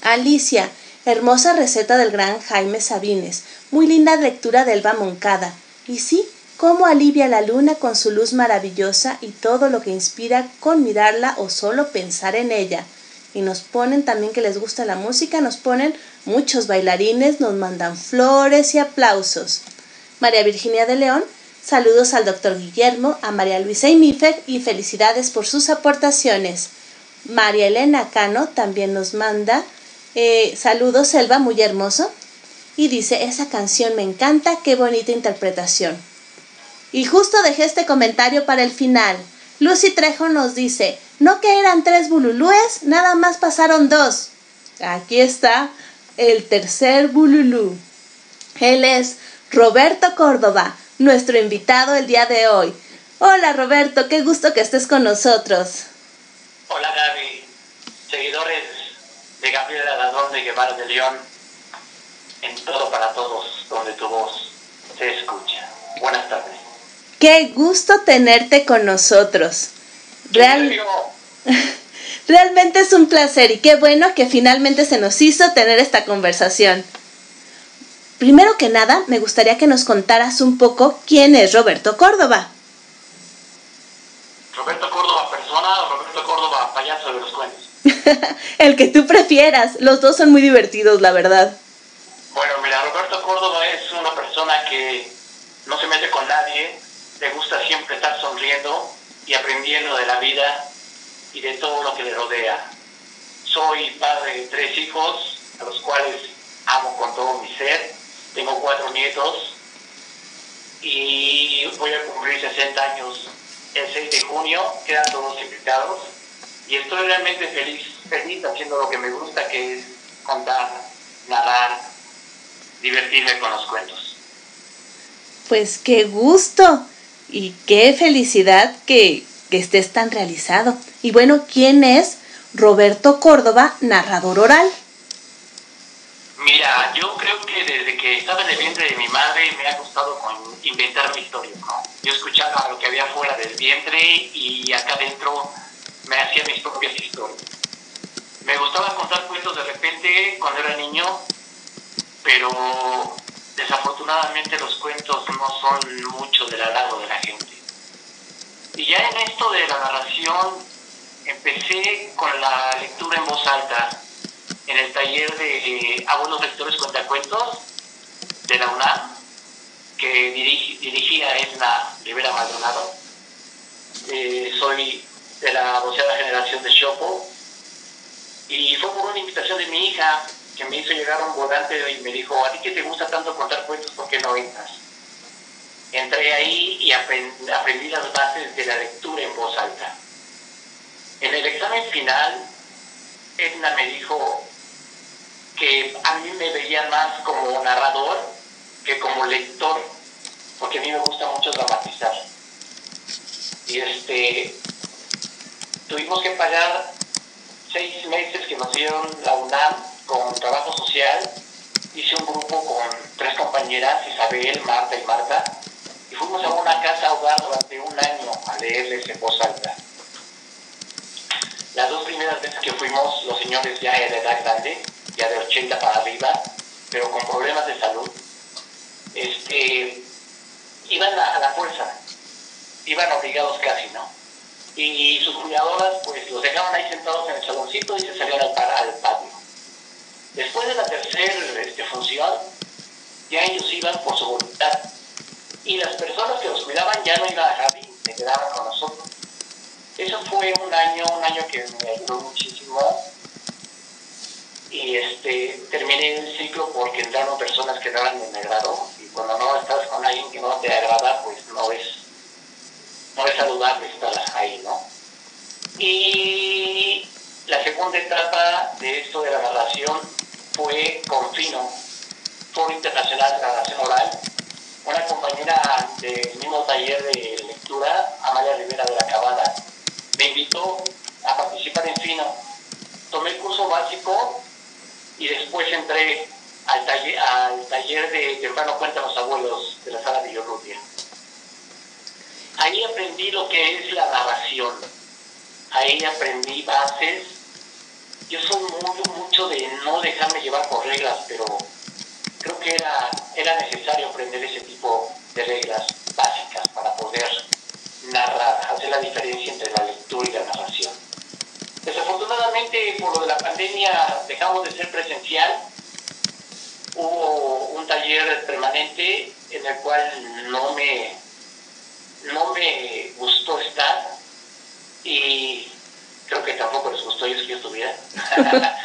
Alicia, hermosa receta del gran Jaime Sabines. Muy linda lectura de Elba Moncada. Y sí, cómo alivia la luna con su luz maravillosa y todo lo que inspira con mirarla o solo pensar en ella y nos ponen también que les gusta la música, nos ponen muchos bailarines, nos mandan flores y aplausos. María Virginia de León, saludos al doctor Guillermo, a María Luisa Imifer y felicidades por sus aportaciones. María Elena Cano también nos manda eh, saludos, Selva, muy hermoso. Y dice, esa canción me encanta, qué bonita interpretación. Y justo dejé este comentario para el final. Lucy Trejo nos dice, no que eran tres bululúes, nada más pasaron dos. Aquí está el tercer bululú. Él es Roberto Córdoba, nuestro invitado el día de hoy. Hola Roberto, qué gusto que estés con nosotros. Hola Gaby, seguidores de Gabriela Ladrón de Guevara de León, en todo para todos, donde tu voz se escucha. Buenas tardes. Qué gusto tenerte con nosotros. Real... <laughs> Realmente es un placer y qué bueno que finalmente se nos hizo tener esta conversación. Primero que nada, me gustaría que nos contaras un poco quién es Roberto Córdoba. Roberto Córdoba persona o Roberto Córdoba payaso de los cuentos. <laughs> El que tú prefieras, los dos son muy divertidos, la verdad. Bueno, mira, Roberto Córdoba es una persona que no se mete con nadie, le gusta siempre estar sonriendo y aprendiendo de la vida y de todo lo que le rodea. Soy padre de tres hijos, a los cuales amo con todo mi ser. Tengo cuatro nietos y voy a cumplir 60 años el 6 de junio, quedan todos invitados y estoy realmente feliz, feliz haciendo lo que me gusta, que es contar, narrar, divertirme con los cuentos. Pues qué gusto y qué felicidad que que estés tan realizado. Y bueno, ¿quién es Roberto Córdoba, narrador oral? Mira, yo creo que desde que estaba en el vientre de mi madre me ha gustado con inventar mi historia. Yo escuchaba lo que había fuera del vientre y acá adentro me hacía mis propias historias. Me gustaba contar cuentos de repente cuando era niño, pero desafortunadamente los cuentos no son mucho del agrado de la gente. Y ya en esto de la narración empecé con la lectura en voz alta en el taller de eh, Abuelos Lectores Cuentacuentos de la UNAM, que dirigía Edna Rivera Maldonado. Eh, soy de la voceada generación de Chopo y fue por una invitación de mi hija me hizo llegar un volante y me dijo, a ti que te gusta tanto contar cuentos, ¿por qué no entras? Entré ahí y aprendí las bases de la lectura en voz alta. En el examen final, Edna me dijo que a mí me veía más como narrador que como lector, porque a mí me gusta mucho dramatizar. Y este, tuvimos que pagar seis meses que nos dieron la UNAM con trabajo social. Hice un grupo con tres compañeras, Isabel, Marta y Marta, y fuimos a una casa hogar durante un año a leerles en voz alta. Las dos primeras veces que fuimos, los señores ya de edad grande, ya de 80 para arriba, pero con problemas de salud, este, iban a, la fuerza, iban obligados casi, ¿no? Y, sus cuidadoras, pues los dejaban ahí sentados en el saloncito y se salían. Después de la tercera este, función, ya ellos iban por su voluntad. Y las personas que los cuidaban ya no iban a jardín, se quedaban con nosotros. Eso fue un año, un año que me ayudó muchísimo. Y este, terminé el ciclo porque entraron personas que no eran de mi agrado. Y cuando no estás con alguien que no te agrada, pues no es, no es saludable estar ahí, ¿no? Y la segunda etapa de esto de la narración fue con Fino, Foro Internacional de Narración Oral, una compañera del mismo taller de lectura, Amalia Rivera de la Cabada, me invitó a participar en Fino. Tomé el curso básico y después entré al taller, al taller de Temprano Cuentan los Abuelos de la sala de Yorrutia. Ahí aprendí lo que es la narración. Ahí aprendí bases. Yo soy muy, mucho de no dejarme llevar por reglas, pero creo que era, era necesario aprender ese tipo de reglas básicas para poder narrar, hacer la diferencia entre la lectura y la narración. Desafortunadamente, por lo de la pandemia, dejamos de ser presencial. Hubo un taller permanente en el cual no me, no me gustó estar y creo que tampoco les gustó ellos que yo estuviera. <laughs>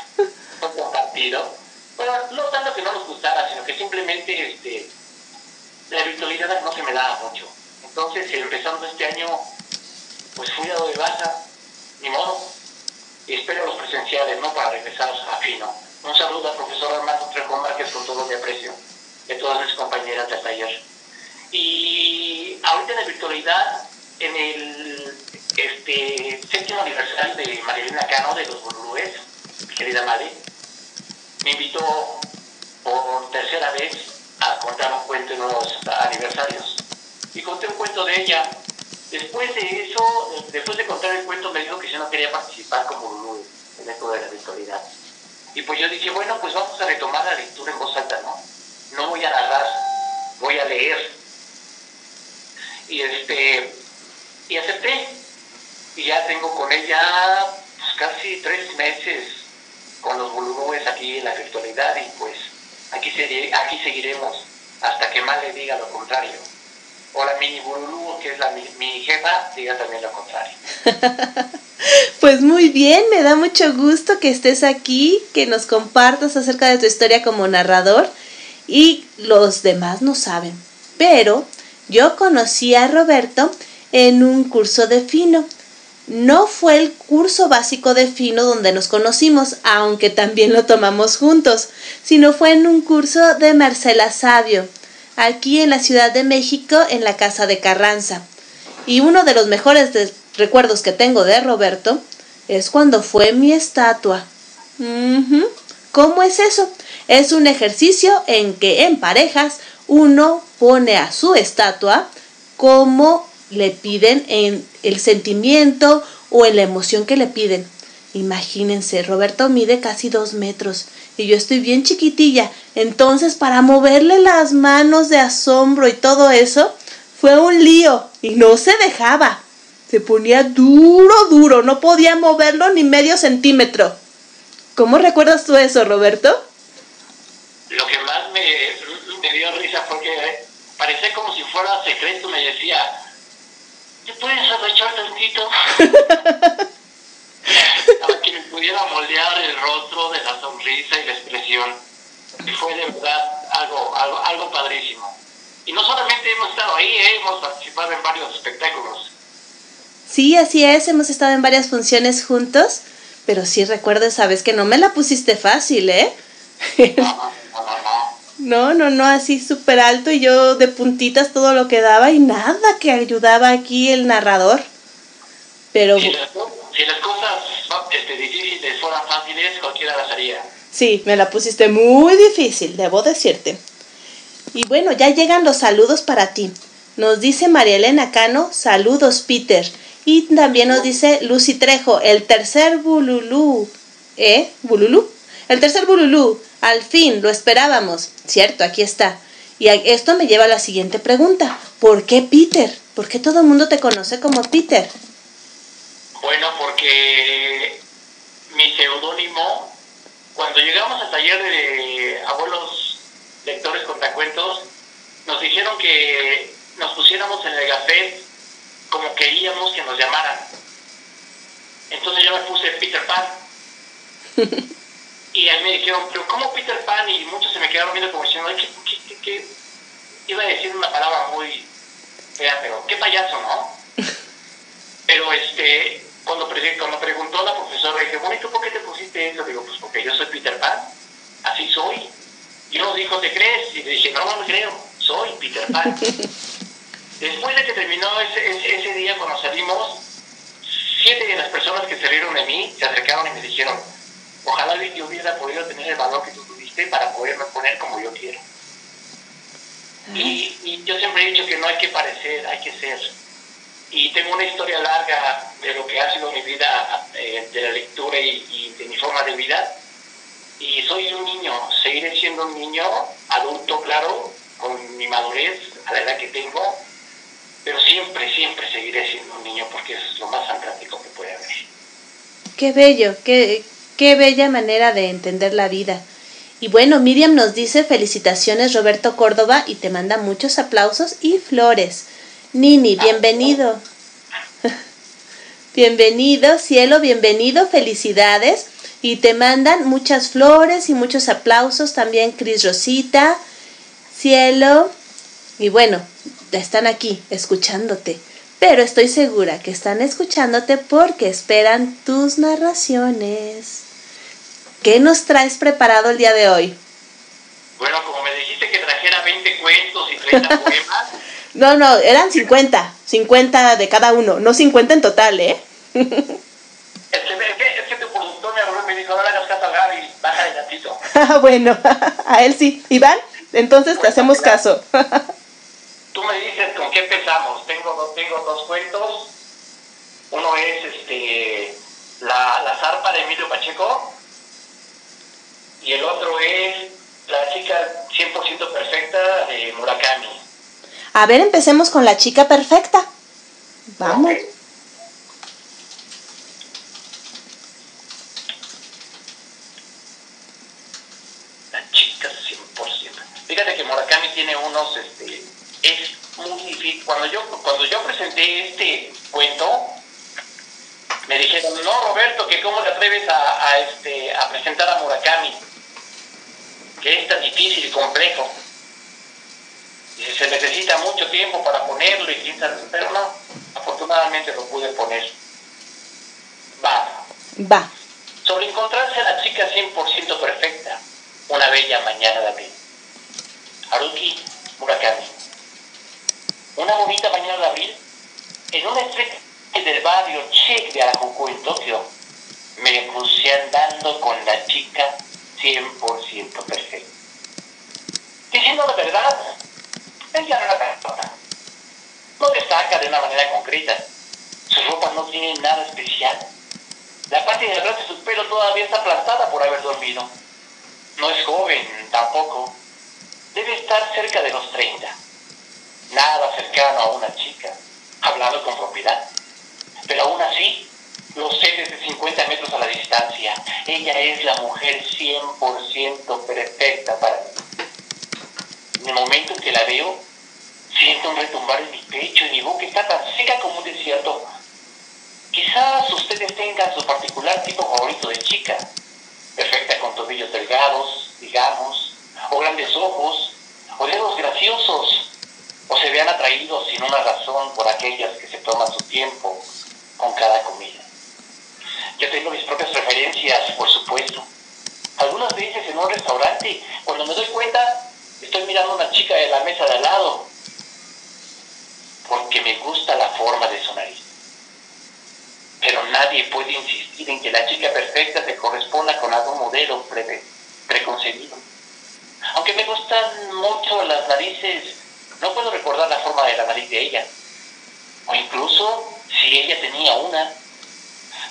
Fue compartido. Bueno, no tanto que no nos gustara, sino que simplemente este, la virtualidad no se me daba mucho. Entonces, empezando este año, pues fui dado de baja, ni modo, y espero los presenciales, ¿no? Para regresar a Fino. Un saludo al profesor Armando Trejo Márquez con todo mi aprecio, de todas mis compañeras del taller. Y ahorita en la virtualidad, en el este, séptimo aniversario de Marilena Cano de los Burlúes, querida madre, me invitó por tercera vez a contar un cuento en los aniversarios y conté un cuento de ella. Después de eso, después de contar el cuento, me dijo que yo no quería participar como Lulu en esto de la virtualidad. Y pues yo dije, bueno, pues vamos a retomar la lectura en voz alta, ¿no? No voy a narrar, voy a leer. Y este, y acepté. Y ya tengo con ella pues, casi tres meses con los volúmenes aquí en la virtualidad y pues aquí, aquí seguiremos hasta que más le diga lo contrario o la mini Burulú, que es la, mi, jefa, diga también lo contrario. <laughs> pues muy bien, me da mucho gusto que estés aquí, que nos compartas acerca de tu historia como narrador y los demás no saben. Pero yo conocí a Roberto en un curso de fino. No fue el curso básico de fino donde nos conocimos, aunque también lo tomamos juntos, sino fue en un curso de Marcela Sabio aquí en la Ciudad de México, en la Casa de Carranza. Y uno de los mejores recuerdos que tengo de Roberto es cuando fue mi estatua. ¿Cómo es eso? Es un ejercicio en que en parejas uno pone a su estatua como le piden en el sentimiento o en la emoción que le piden. Imagínense, Roberto mide casi dos metros y yo estoy bien chiquitilla. Entonces, para moverle las manos de asombro y todo eso, fue un lío y no se dejaba. Se ponía duro, duro, no podía moverlo ni medio centímetro. ¿Cómo recuerdas tú eso, Roberto? Lo que más me, dio risa fue que parecía como si fuera secreto, me decía, ¿te puedes agachar tantito? para que me pudiera moldear el rostro de la sonrisa y la expresión. Fue de verdad algo, algo, algo padrísimo. Y no solamente hemos estado ahí, ¿eh? hemos participado en varios espectáculos. Sí, así es, hemos estado en varias funciones juntos, pero sí recuerdo esa vez que no me la pusiste fácil, ¿eh? No, no, no, No, no, no, así súper alto y yo de puntitas todo lo que daba y nada que ayudaba aquí el narrador. Pero... Si las, si las cosas este, difíciles fueran fáciles, cualquiera las haría. Sí, me la pusiste muy difícil, debo decirte. Y bueno, ya llegan los saludos para ti. Nos dice María Elena Cano, saludos Peter. Y también nos dice Lucy Trejo, el tercer Bululú. ¿Eh? ¿Bululú? El tercer Bululú. Al fin, lo esperábamos. Cierto, aquí está. Y esto me lleva a la siguiente pregunta. ¿Por qué Peter? ¿Por qué todo el mundo te conoce como Peter? Bueno, porque mi seudónimo, cuando llegamos al taller de abuelos lectores contacuentos, nos dijeron que nos pusiéramos en el café como queríamos que nos llamaran. Entonces yo me puse Peter Pan. <laughs> y a mí me dijeron, pero ¿cómo Peter Pan? Y muchos se me quedaron viendo como diciendo, ¿qué, qué, qué, Iba a decir una palabra muy fea, pero qué payaso, ¿no? <laughs> pero este, cuando, cuando preguntó la profesora, dije, bueno, ¿y tú por qué te pusiste eso? Digo, pues porque yo soy Peter Pan, así soy. Y uno dijo, ¿te crees? Y le dije, no, no me creo, soy Peter Pan. <laughs> Después de que terminó ese, ese, día, cuando salimos, siete de las personas que salieron de mí se acercaron y me dijeron, ojalá yo hubiera podido tener el valor que tú tuviste para poderme poner como yo quiero. Y, y, yo siempre he dicho que no hay que parecer, hay que ser. Y tengo una historia larga de lo que ha sido mi vida, eh, de la lectura y, y, de mi forma de vida. Y soy un niño, seguiré siendo un niño adulto, claro, con mi madurez a la edad que tengo, pero siempre, siempre seguiré siendo un niño porque es lo más fantástico que puede haber. Qué bello, qué, qué bella manera de entender la vida. Y bueno, Miriam nos dice felicitaciones Roberto Córdoba y te manda muchos aplausos y flores. Nini, bienvenido. <laughs> bienvenido, cielo, bienvenido, felicidades. Y te mandan muchas flores y muchos aplausos también Cris Rosita, cielo. Y bueno, están aquí escuchándote, pero estoy segura que están escuchándote porque esperan tus narraciones. ¿Qué nos traes preparado el día de hoy? Bueno, como me dijiste que trajera 20 cuentos y 30 <laughs> poemas. no, no, eran 50, 50 de cada uno, no 50 en total, ¿eh? es, que, es, que, tu productor me habló y me dijo, no le hagas caso a Gaby, baja de gatito. <laughs> bueno, <laughs> a él sí. Iván, entonces te hacemos caso. tú me dices con qué empezamos. Tengo, tengo dos cuentos. Uno es este la, la zarpa de Emilio Pacheco y el otro es la chica 100% perfecta de Murakami. A ver, empecemos con la chica perfecta. Vamos. La chica 100%. Fíjate que Murakami tiene unos este, es muy difícil. Cuando yo, cuando yo presenté este cuento, me dijeron, no Roberto, que cómo te atreves a, este, a presentar a Murakami, que es tan difícil y complejo. Y se necesita mucho tiempo para ponerlo y quién pero no, afortunadamente lo pude poner. Va. Va. Sobre encontrarse a la chica 100% perfecta, una bella mañana de abril. Haruki Murakami. Una bonita mañana de abril, en una estrella del barrio Che de Arajuku en Tokio, me crucé andando con la chica 100% perfecta. Diciendo la verdad, ella no era perfecta. No destaca de una manera concreta. Su ropa no tiene nada especial. La parte de atrás de su pelo todavía está aplastada por haber dormido. No es joven tampoco. Debe estar cerca de los 30 nada cercano a una chica, hablando con propiedad. Pero aún así, lo sé desde 50 metros a la distancia. Ella es la mujer 100% perfecta para mí. En el momento en que la veo, siento un retumbar en mi pecho y mi boca está tan seca como un desierto. Quizás ustedes tengan su particular tipo favorito de chica, perfecta con tobillos delgados, digamos, o grandes ojos, o dedos graciosos, o se vean atraídos sin una razón por aquellas que se toman su tiempo con cada comida. Yo tengo mis propias preferencias, por supuesto. Algunas veces en un restaurante, cuando me doy cuenta, Estoy mirando a una chica de la mesa de al lado porque me gusta la forma de su nariz. Pero nadie puede insistir en que la chica perfecta se corresponda con algún modelo pre preconcebido. Aunque me gustan mucho las narices, no puedo recordar la forma de la nariz de ella. O incluso si ella tenía una.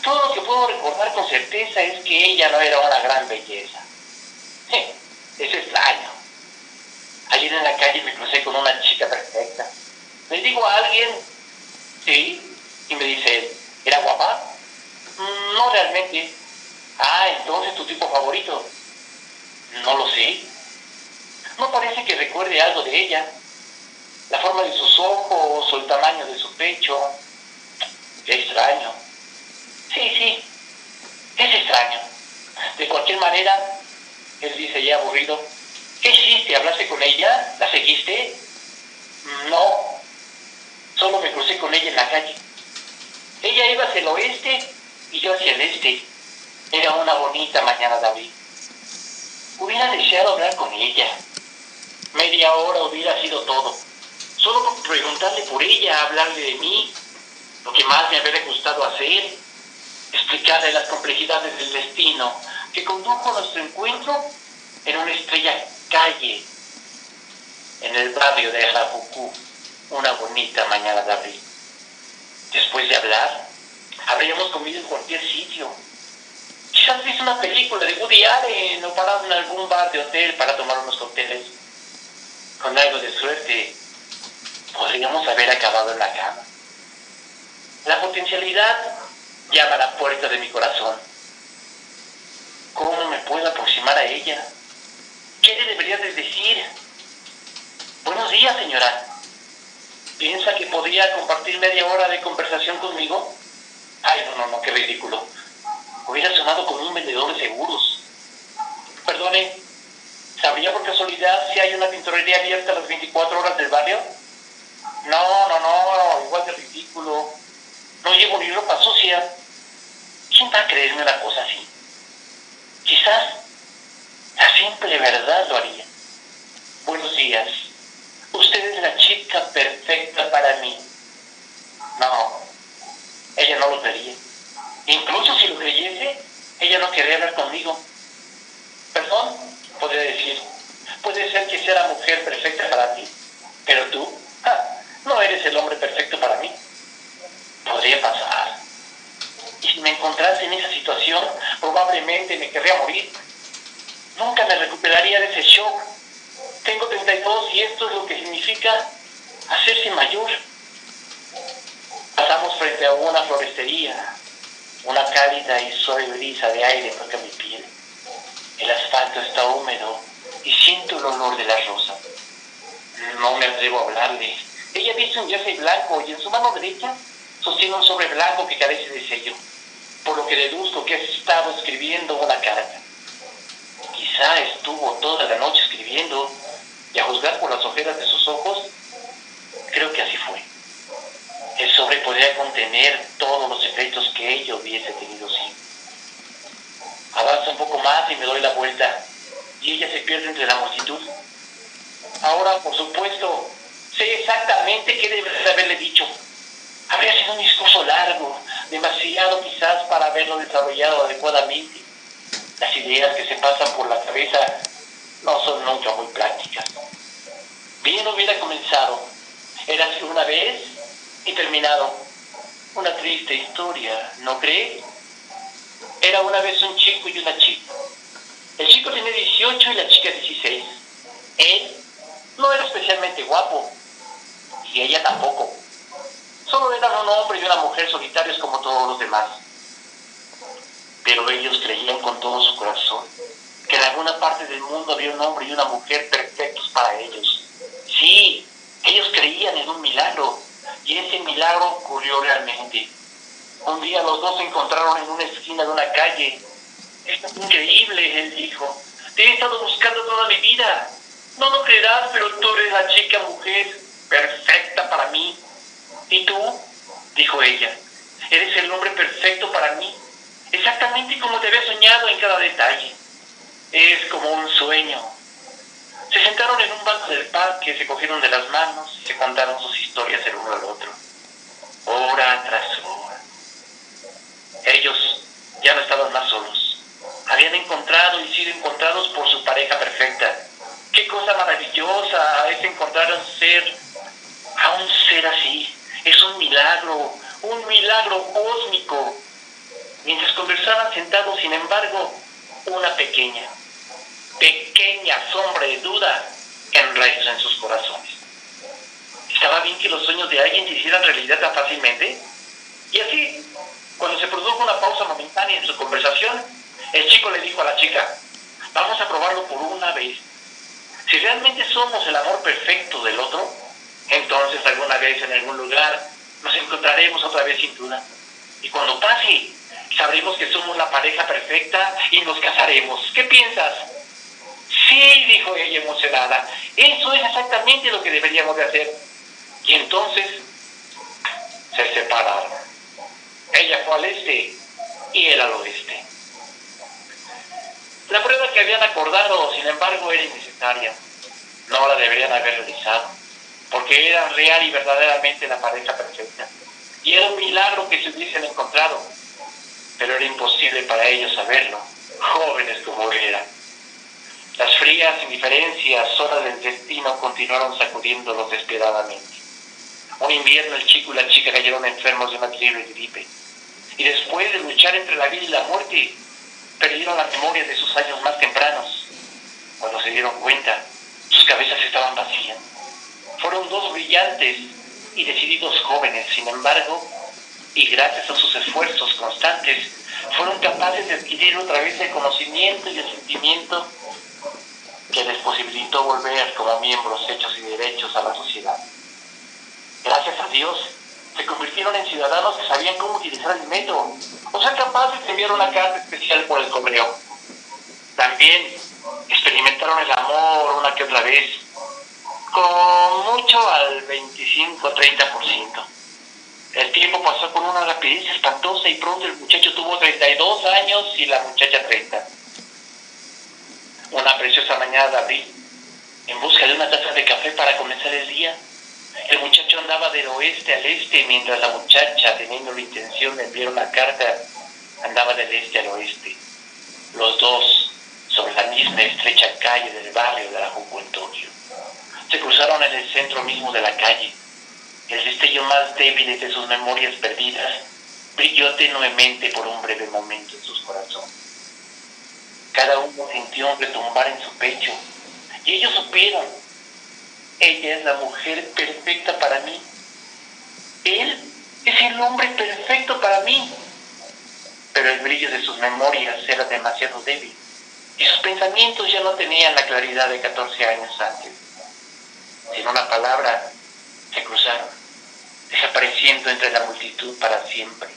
Todo lo que puedo recordar con certeza es que ella no era una gran belleza. es extraño. Ayer en la calle me crucé con una chica perfecta. Le digo a alguien, sí, y me dice, ¿era guapa? Mm, no realmente. Ah, entonces tu tipo favorito. No lo sé. No parece que recuerde algo de ella. La forma de sus ojos o el tamaño de su pecho. Qué extraño. Sí, sí, es extraño. De cualquier manera, él dice ya aburrido, ¿qué hiciste? ¿Hablaste con ella? ¿La seguiste? No, solo me crucé con ella en la calle. Ella iba hacia el oeste y yo hacia el este. Era una bonita mañana de abril. Hubiera deseado hablar con ella. Media hora hubiera sido todo. Solo preguntarle por ella, hablarle de mí, lo que más me habría gustado hacer, explicarle las complejidades del destino que condujo nuestro encuentro en una estrella calle en el barrio de Rapucú, una bonita mañana de abril. Después de hablar, habríamos comido en cualquier sitio. Quizás visto una película de Woody Allen o parado en algún bar de hotel para tomar unos cócteles. Con algo de suerte, podríamos haber acabado en la cama. La potencialidad llama la puerta de mi corazón. ¿Cómo me puedo aproximar a ella? ¿Qué le debería de decir? Buenos días, señora. ¿Piensa que podría compartir media hora de conversación conmigo? Ay, no, no, no, qué ridículo. Hubiera sonado como un vendedor de seguros. Perdone, ¿sabría por casualidad si hay una tintorería abierta a las 24 horas del barrio? No, no, no, igual de ridículo. No llevo ni ropa sucia. ¿Quién va a creerme una cosa así? Quizás la simple verdad lo haría. Buenos días. Usted es la chica perfecta para mí. No, ella no lo creía. Incluso si lo creyese, ella no quería hablar conmigo. Perdón, podría decir. Puede ser que sea la mujer perfecta para ti, pero tú no eres el hombre perfecto para mí. Podría pasar. Y si me encontrase en esa situación, probablemente me querría morir. Nunca me recuperaría de ese shock tengo 32 y esto es lo que significa hacerse mayor. Pasamos frente a una florestería, una cálida y suave brisa de aire toca mi piel. El asfalto está húmedo y siento el olor de la rosa. No me atrevo a hablarle. Ella viste un jersey blanco y en su mano derecha sostiene un sobre blanco que carece de sello, por lo que deduzco que has estado escribiendo una carta. Quizá estuvo toda la noche escribiendo y a juzgar por las ojeras de sus ojos, creo que así fue. El sobre podría contener todos los efectos que ella hubiese tenido sí. Avanza un poco más y me doy la vuelta y ella se pierde entre la multitud. Ahora, por supuesto, sé exactamente qué debería haberle dicho. Habría sido un discurso largo, demasiado quizás para haberlo desarrollado adecuadamente. Las ideas que se pasan por la cabeza no son nunca muy prácticas. Bien hubiera comenzado, era una vez y terminado. Una triste historia, ¿no cree? Era una vez un chico y una chica. El chico tiene 18 y la chica 16. Él no era especialmente guapo y ella tampoco. Solo eran un hombre y una mujer solitarios como todos los demás. Pero ellos creían con todo su corazón que en alguna parte del mundo había un hombre y una mujer perfectos para ellos. Sí, ellos creían en un milagro y ese milagro ocurrió realmente. Un día los dos se encontraron en una esquina de una calle. Es increíble, él dijo. Te he estado buscando toda mi vida. No lo creerás, pero tú eres la chica mujer perfecta para mí. ¿Y tú? dijo ella. Eres el hombre perfecto para mí. Exactamente como te había soñado en cada detalle. Es como un sueño. Se sentaron en un banco del parque, se cogieron de las manos y se contaron sus historias el uno al otro, hora tras hora. Ellos ya no estaban más solos. Habían encontrado y sido encontrados por su pareja perfecta. Qué cosa maravillosa es encontrar a un ser, a un ser así. Es un milagro, un milagro cósmico. Mientras conversaban sentados, sin embargo, una pequeña, pequeña sombra de duda enraizó en sus corazones. ¿Estaba bien que los sueños de alguien se hicieran realidad tan fácilmente? Y así, cuando se produjo una pausa momentánea en su conversación, el chico le dijo a la chica, vamos a probarlo por una vez. Si realmente somos el amor perfecto del otro, entonces alguna vez en algún lugar nos encontraremos otra vez sin duda. Y cuando pase, sabremos que somos la pareja perfecta y nos casaremos. ¿Qué piensas? Sí, dijo ella emocionada, eso es exactamente lo que deberíamos de hacer. Y entonces se separaron. Ella fue al este y él al oeste. La prueba que habían acordado, sin embargo, era innecesaria. No la deberían haber realizado, porque eran real y verdaderamente la pareja perfecta. Y era un milagro que se hubiesen encontrado, pero era imposible para ellos saberlo, jóvenes como eran. Las frías indiferencias, horas del destino, continuaron sacudiéndolos despiadadamente. Un invierno el chico y la chica cayeron enfermos de una terrible gripe. Y después de luchar entre la vida y la muerte, perdieron la memoria de sus años más tempranos. Cuando se dieron cuenta, sus cabezas estaban vacías. Fueron dos brillantes y decididos jóvenes, sin embargo, y gracias a sus esfuerzos constantes, fueron capaces de adquirir otra vez el conocimiento y el sentimiento que les posibilitó volver como miembros hechos y derechos a la sociedad. Gracias a Dios, se convirtieron en ciudadanos que sabían cómo utilizar el metro, o sea, capaces de enviar una carta especial por el correo. También experimentaron el amor una que otra vez, con mucho al 25-30%. El tiempo pasó con una rapidez espantosa y pronto el muchacho tuvo 32 años y la muchacha 30. Una preciosa mañana de abril, en busca de una taza de café para comenzar el día, el muchacho andaba del oeste al este mientras la muchacha, teniendo la intención de enviar una carta, andaba del este al oeste. Los dos sobre la misma estrecha calle del barrio de la en Tokio. Se cruzaron en el centro mismo de la calle. El destello más débil de sus memorias perdidas brilló tenuemente por un breve momento en sus corazones. Cada uno sintió retumbar en su pecho y ellos supieron ella es la mujer perfecta para mí. Él es el hombre perfecto para mí. Pero el brillo de sus memorias era demasiado débil y sus pensamientos ya no tenían la claridad de 14 años antes. Sin una palabra, se cruzaron, desapareciendo entre la multitud para siempre.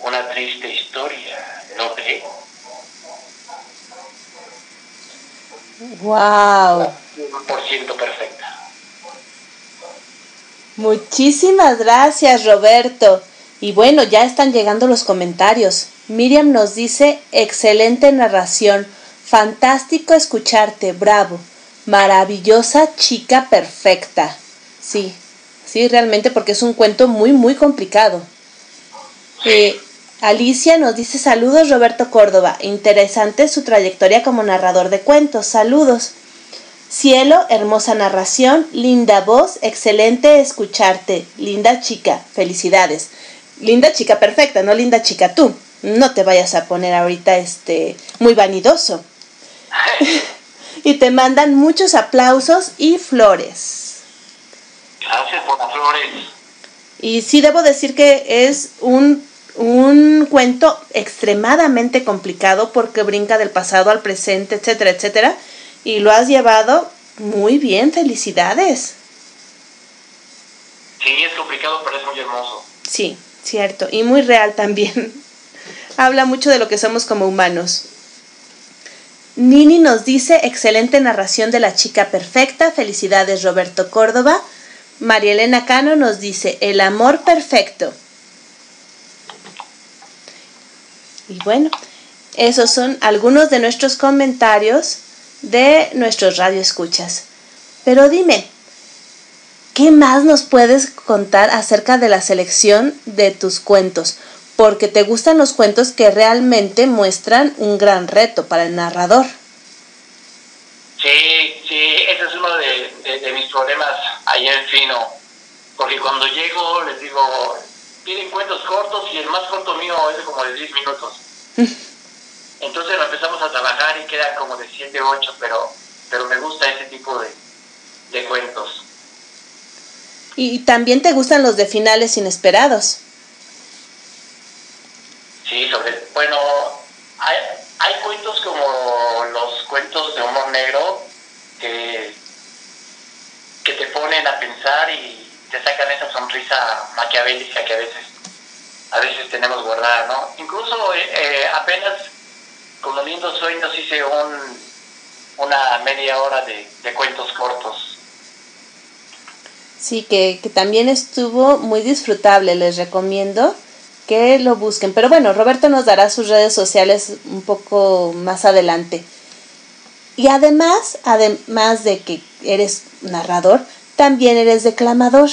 Una triste historia, ¿no cree? ¡Wow! Por ciento perfecta. Muchísimas gracias, Roberto. Y bueno, ya están llegando los comentarios. Miriam nos dice, excelente narración, fantástico escucharte, bravo, maravillosa chica perfecta. Sí, sí, realmente porque es un cuento muy, muy complicado. Eh, Alicia nos dice saludos Roberto Córdoba, interesante su trayectoria como narrador de cuentos, saludos. Cielo, hermosa narración, linda voz, excelente escucharte, linda chica, felicidades. Linda chica perfecta, no linda chica tú. No te vayas a poner ahorita este muy vanidoso. <laughs> y te mandan muchos aplausos y flores. Gracias por las flores. Y sí debo decir que es un, un cuento extremadamente complicado porque brinca del pasado al presente, etcétera, etcétera. Y lo has llevado muy bien, felicidades. Sí, es complicado, pero es muy hermoso. Sí, cierto. Y muy real también. <laughs> Habla mucho de lo que somos como humanos. Nini nos dice, excelente narración de la chica perfecta. Felicidades Roberto Córdoba. María Elena Cano nos dice, el amor perfecto. Y bueno, esos son algunos de nuestros comentarios de nuestros radioescuchas. Pero dime, ¿qué más nos puedes contar acerca de la selección de tus cuentos? Porque te gustan los cuentos que realmente muestran un gran reto para el narrador. Sí, sí, ese es uno de, mis problemas allá en Fino. Porque cuando llego les digo, piden cuentos cortos y el más corto mío es de como de 10 minutos. <laughs> Entonces lo empezamos a trabajar y queda como de 7, 8, pero, pero me gusta ese tipo de, de cuentos. ¿Y también te gustan los de finales inesperados? Sí, sobre, bueno, hay, hay cuentos como los cuentos de humor negro que, que te ponen a pensar y te sacan esa sonrisa maquiavélica que a veces a veces tenemos guardada, ¿no? Incluso eh, apenas con los lindos sueños hice un, una media hora de, cuentos cortos. Sí, que, que, también estuvo muy disfrutable, les recomiendo que lo busquen. Pero bueno, Roberto nos dará sus redes sociales un poco más adelante. Y además, además de que eres narrador, también eres declamador.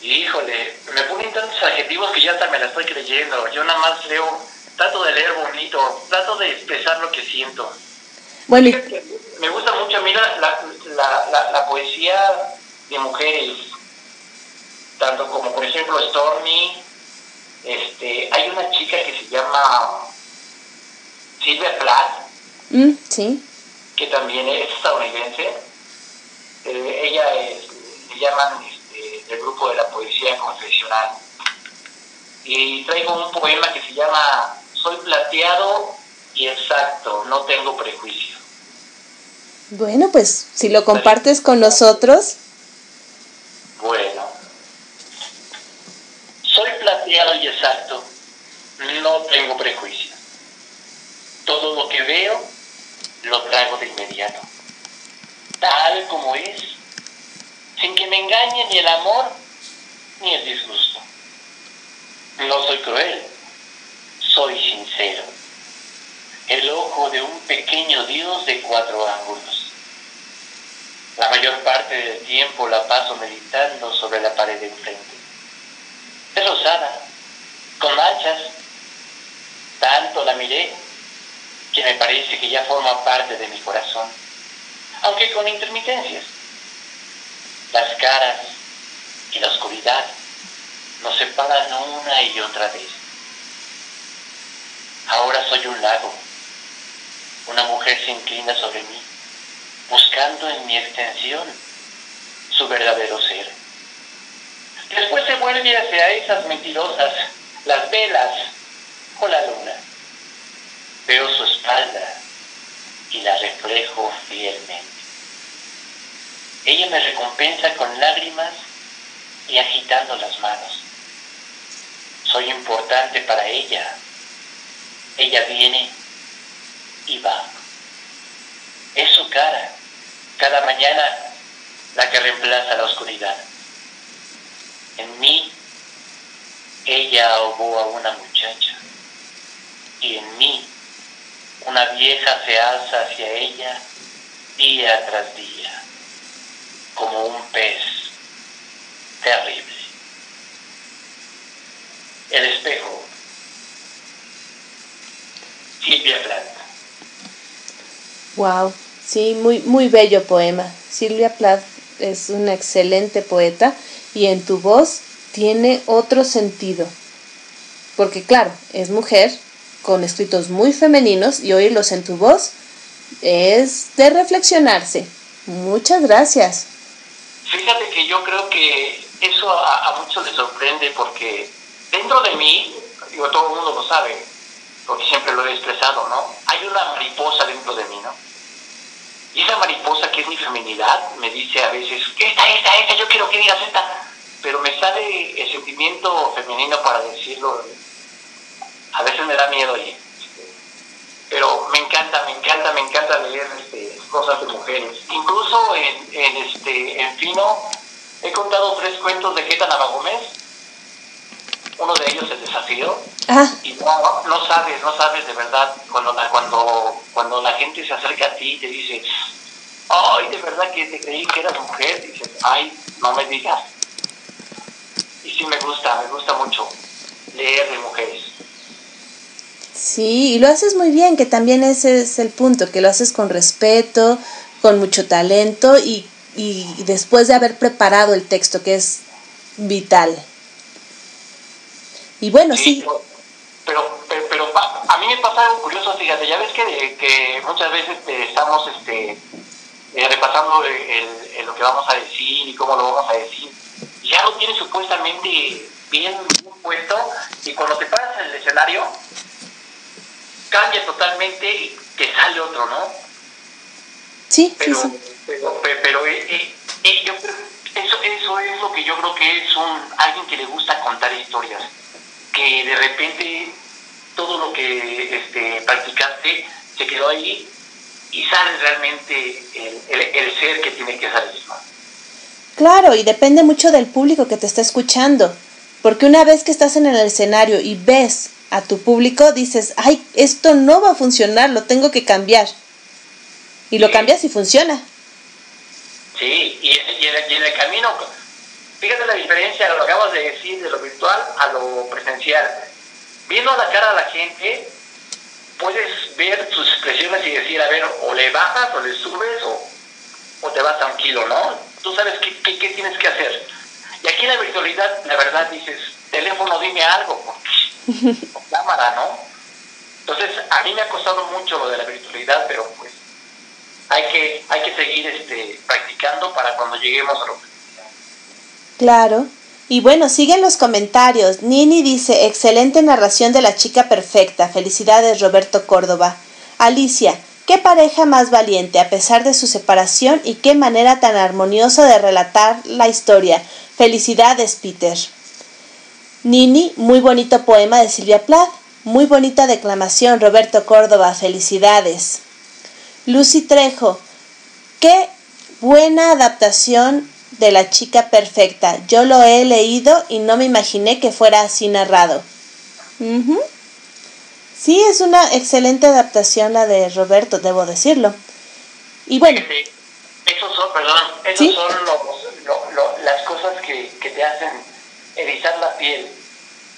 Híjole, me ponen tantos adjetivos que ya hasta me la estoy creyendo. Yo nada más leo trato de leer bonito, trato de expresar lo que siento. Bueno, me gusta mucho, mira, la, la, la, poesía de mujeres, tanto como por ejemplo Stormy, este, hay una chica que se llama Silvia Plath, mm, sí. que también es estadounidense. Eh, ella es, le llaman este, el grupo de la poesía confesional. Y traigo un poema que se llama soy plateado y exacto, no tengo prejuicio. Bueno, pues si lo compartes con nosotros. Bueno. Y exacto, no tengo prejuicio. Todo lo que veo lo traigo de inmediato, tal como es, sin que me engañe ni el amor ni el disgusto. No soy cruel, soy sincero. El ojo de un pequeño Dios de cuatro ángulos. La mayor parte del tiempo la paso meditando sobre la pared de enfrente. Es rosada, con manchas. Tanto la miré que me parece que ya forma parte de mi corazón, aunque con intermitencias. Las caras y la oscuridad nos separan una y otra vez. Ahora soy un lago. Una mujer se inclina sobre mí, buscando en mi extensión su verdadero ser. Después se vuelve hacia esas mentirosas, las velas o la luna. Veo su espalda y la reflejo fielmente. Ella me recompensa con lágrimas y agitando las manos. Soy importante para ella ella viene y va. Es su cara, cada mañana, la que reemplaza la oscuridad. En mí, ella ahogó a una muchacha. Y en mí, una vieja se alza hacia ella día tras día, como un pez terrible. El espejo Silvia Plath. Wow, sí, muy, muy bello poema. Silvia Plath es una excelente poeta y en tu voz tiene otro sentido. Porque claro, es mujer con escritos muy femeninos y oírlos en tu voz es de reflexionarse. Muchas gracias. Fíjate que yo creo que eso a, muchos les sorprende porque dentro de mí, digo, todo el mundo lo sabe, porque siempre lo he expresado, ¿no? Hay una mariposa dentro de mí, ¿no? Y esa mariposa que es mi feminidad me dice a veces, esta, esta, esta, yo quiero que digas esta, pero me sale el sentimiento femenino para decirlo. A veces me da miedo y pero me encanta, me encanta, me encanta leer este, cosas de mujeres. Incluso en, en, este, en Fino he contado tres cuentos de Geta Navagómez uno de ellos el desafío ah. y no, no sabes, no sabes de verdad cuando, cuando, cuando la gente se acerca a ti y te dice, ay, de verdad que te creí que eras mujer, dices, ay, no me digas. Sí me gusta, me gusta mucho leer de mujeres. Sí, y lo haces muy bien, que también ese es el punto, que lo haces con respeto, con mucho talento y, y después de haber preparado el texto, que es vital. Y bueno, sí. Pero, pero, pero, a mí me pasa algo curioso, fíjate, ya ves que, que muchas veces eh, estamos este, eh, repasando el, lo que vamos a decir y cómo lo vamos a decir. Ya lo tienes supuestamente bien, puesto y cuando te paras en el escenario cambia totalmente y te sale otro, ¿no? Sí, pero, sí, Pero, pero, eh, yo eso, eso es lo que yo creo que es un alguien que le gusta contar historias que de repente todo lo que este, practicaste se quedó ahí y sale realmente el, ser que tiene que salir. Claro, y depende mucho del público que te está escuchando, porque una vez que estás en el escenario y ves a tu público, dices, ay, esto no va a funcionar, lo tengo que cambiar. Y lo cambias y funciona. Sí, y, en el camino Fíjate la diferencia, lo acabas de decir, de lo virtual a lo presencial. Viendo a la cara a la gente, puedes ver sus expresiones y decir, a ver, o le bajas o le subes o, te vas tranquilo, ¿no? Tú sabes qué, qué, tienes que hacer. Y aquí en la virtualidad, la verdad, dices, teléfono, dime algo, o <laughs> cámara, ¿no? Entonces, a mí me ha costado mucho lo de la virtualidad, pero pues hay que, hay que seguir este, practicando para cuando lleguemos a lo Claro. Y bueno, siguen los comentarios. Nini dice, excelente narración de la chica perfecta. Felicidades, Roberto Córdoba. Alicia, qué pareja más valiente a pesar de su separación y qué manera tan armoniosa de relatar la historia. Felicidades, Peter. Nini, muy bonito poema de Silvia Plath. Muy bonita declamación, Roberto Córdoba. Felicidades. Lucy Trejo, qué buena adaptación de la chica perfecta. Yo lo he leído y no me imaginé que fuera así narrado. Sí, es una excelente adaptación la de Roberto, debo decirlo. Y bueno. esos son, perdón, esos son las cosas que, que te hacen erizar la piel.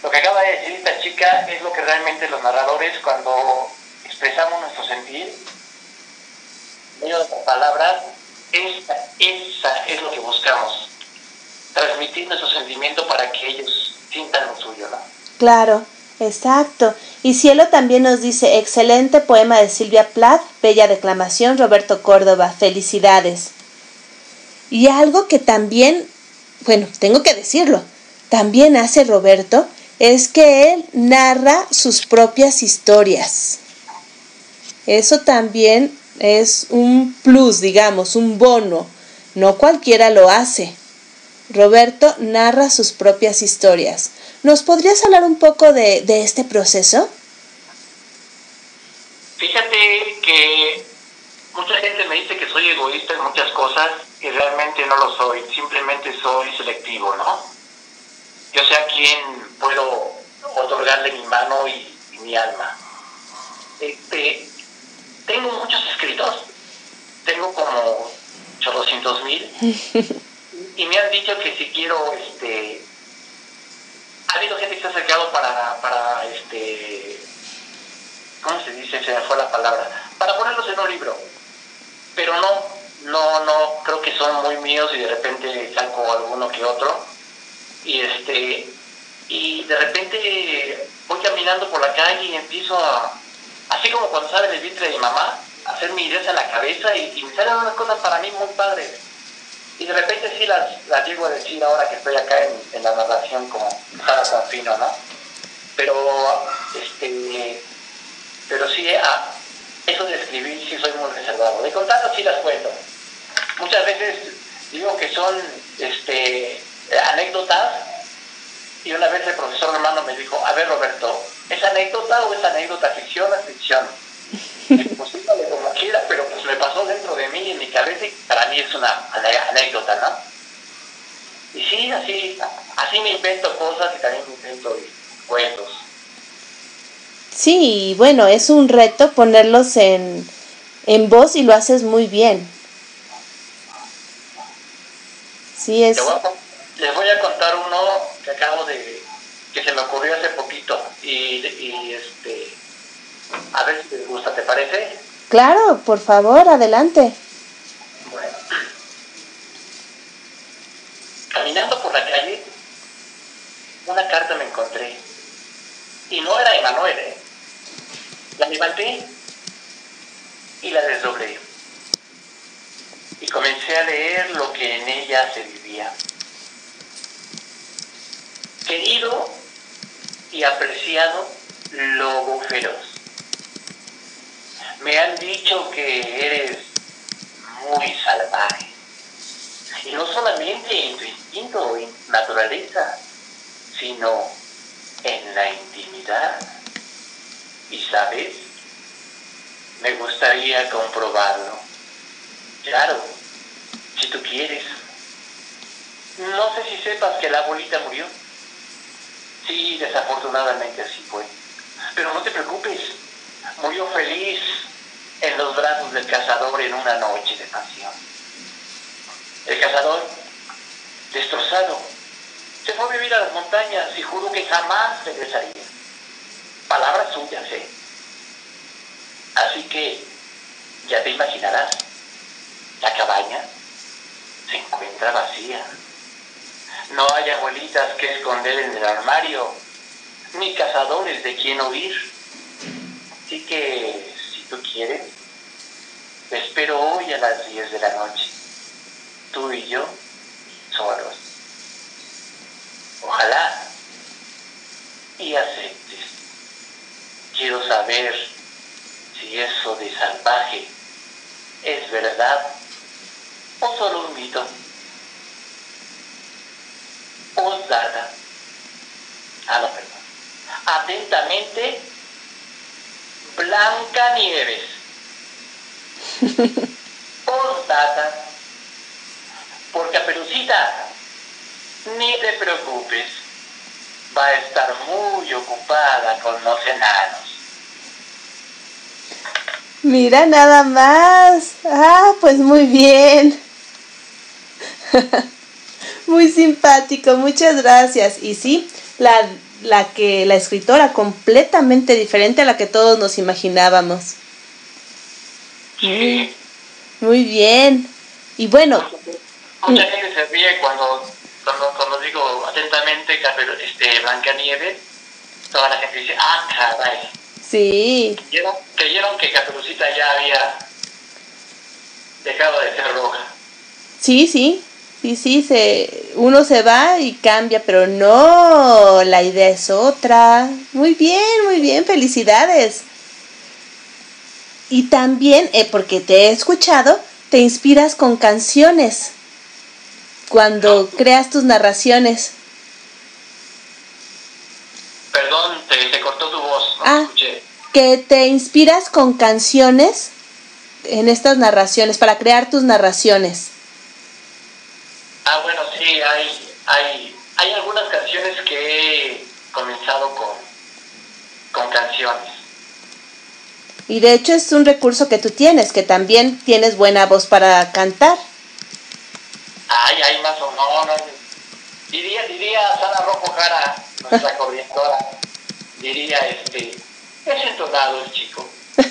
Lo que acaba de decir esta chica es lo que realmente los narradores cuando expresamos nuestro sentir, medio de palabras, esa, esa es lo que buscamos, transmitir nuestro sentimiento para que ellos sientan lo suyo, ¿no? Claro, exacto. Y Cielo también nos dice, excelente poema de Silvia Plath, bella declamación, Roberto Córdoba, felicidades. Y algo que también, bueno, tengo que decirlo, también hace Roberto, es que él narra sus propias historias. Eso también es un plus, digamos, un bono. No cualquiera lo hace. Roberto narra sus propias historias. ¿Nos podrías hablar un poco de, este proceso? Fíjate que mucha gente me dice que soy egoísta en muchas cosas y realmente no lo soy, simplemente soy selectivo, ¿no? Yo sé a quién puedo otorgarle mi mano y, y mi alma. Este, tengo muchos escritos, tengo como 800 mil, <laughs> y me han dicho que si quiero, este, ha habido gente que se ha acercado para, para este, ¿cómo se dice? Se me fue la palabra, para ponerlos en un libro, pero no, no, no, creo que son muy míos y de repente saco alguno que otro, y este, y de repente voy caminando por la calle y empiezo a así como cuando sale del vientre de mi mamá, hacer mi ideas en la cabeza y, me salen unas cosas para mí muy padres. Y de repente sí las, las llego a decir ahora que estoy acá en, la narración como cada confino, ¿no? Pero, este, pero sí, ah, eso de escribir sí soy muy reservado. De contar sí las cuento. Muchas veces digo que son este, anécdotas y una vez el profesor hermano me dijo, a ver Roberto, ¿es anécdota o es anécdota ficción o ficción? pues me pasó dentro de mí, en mi cabeza, y para mí es una anécdota, ¿no? Y sí, así, así me invento cosas y también me invento cuentos. Sí, bueno, es un reto ponerlos en, en voz y lo haces muy bien. Sí, es... Les voy a contar uno que acabo de... que se me ocurrió hace poquito y, y este... A ver si les gusta, ¿te parece? Claro, por favor, adelante. Bueno. Caminando por la calle, una carta me encontré. Y no era Emanuel, ¿eh? La levanté y la desdoblé. Y comencé a leer lo que en ella se vivía. Querido y apreciado lobo feroz. Me han dicho que eres muy salvaje. Y no solamente en tu instinto y naturaleza, sino en la intimidad. Y sabes, me gustaría comprobarlo. Claro, si tú quieres. No sé si sepas que la abuelita murió. Sí, desafortunadamente así fue. Pero no te preocupes, murió feliz en los brazos del cazador en una noche de pasión. El cazador, destrozado, se fue a vivir a las montañas y juró que jamás regresaría. Palabras suyas, ¿eh? Así que ya te imaginarás, la cabaña se encuentra vacía. No hay abuelitas que esconder en el armario, ni cazadores de quien huir. Así que, si tú quieres, te espero hoy a las 10 de la noche. Tú y yo, solos. Ojalá y aceptes. Quiero saber si eso de salvaje es verdad o solo un mito. Postdata. Ah, no, perdón. Atentamente, Blanca Nieves. <laughs> Postdata. Por Caperucita, ni te preocupes. Va a estar muy ocupada con los enanos. Mira nada más. Ah, pues muy bien. <laughs> muy simpático, muchas gracias. Y sí, la, la que la escritora completamente diferente a la que todos nos imaginábamos. Muy, muy bien. Y bueno. Mucha gente se ríe cuando, cuando, cuando digo atentamente este, Blanca Nieve. Toda la gente dice, ah, caray. Sí. Creyeron, creyeron que Caperucita ya había dejado de ser roja. Sí, sí. Sí, sí, se, uno se va y cambia, pero no, la idea es otra. Muy bien, muy bien, felicidades. Y también, eh, porque te he escuchado, te inspiras con canciones cuando creas tus narraciones. Perdón, te, te cortó tu voz. No ah, escuché. que te inspiras con canciones en estas narraciones, para crear tus narraciones. Ah, bueno, sí, hay, hay, hay algunas canciones que he comenzado con, con canciones. Y de hecho es un recurso que tú tienes, que también tienes buena voz para cantar. Ay, ay, más o no, no. Diría, diría Sara Rojo Jara, nuestra <laughs> corrientora, diría este, es entonado el chico. <laughs>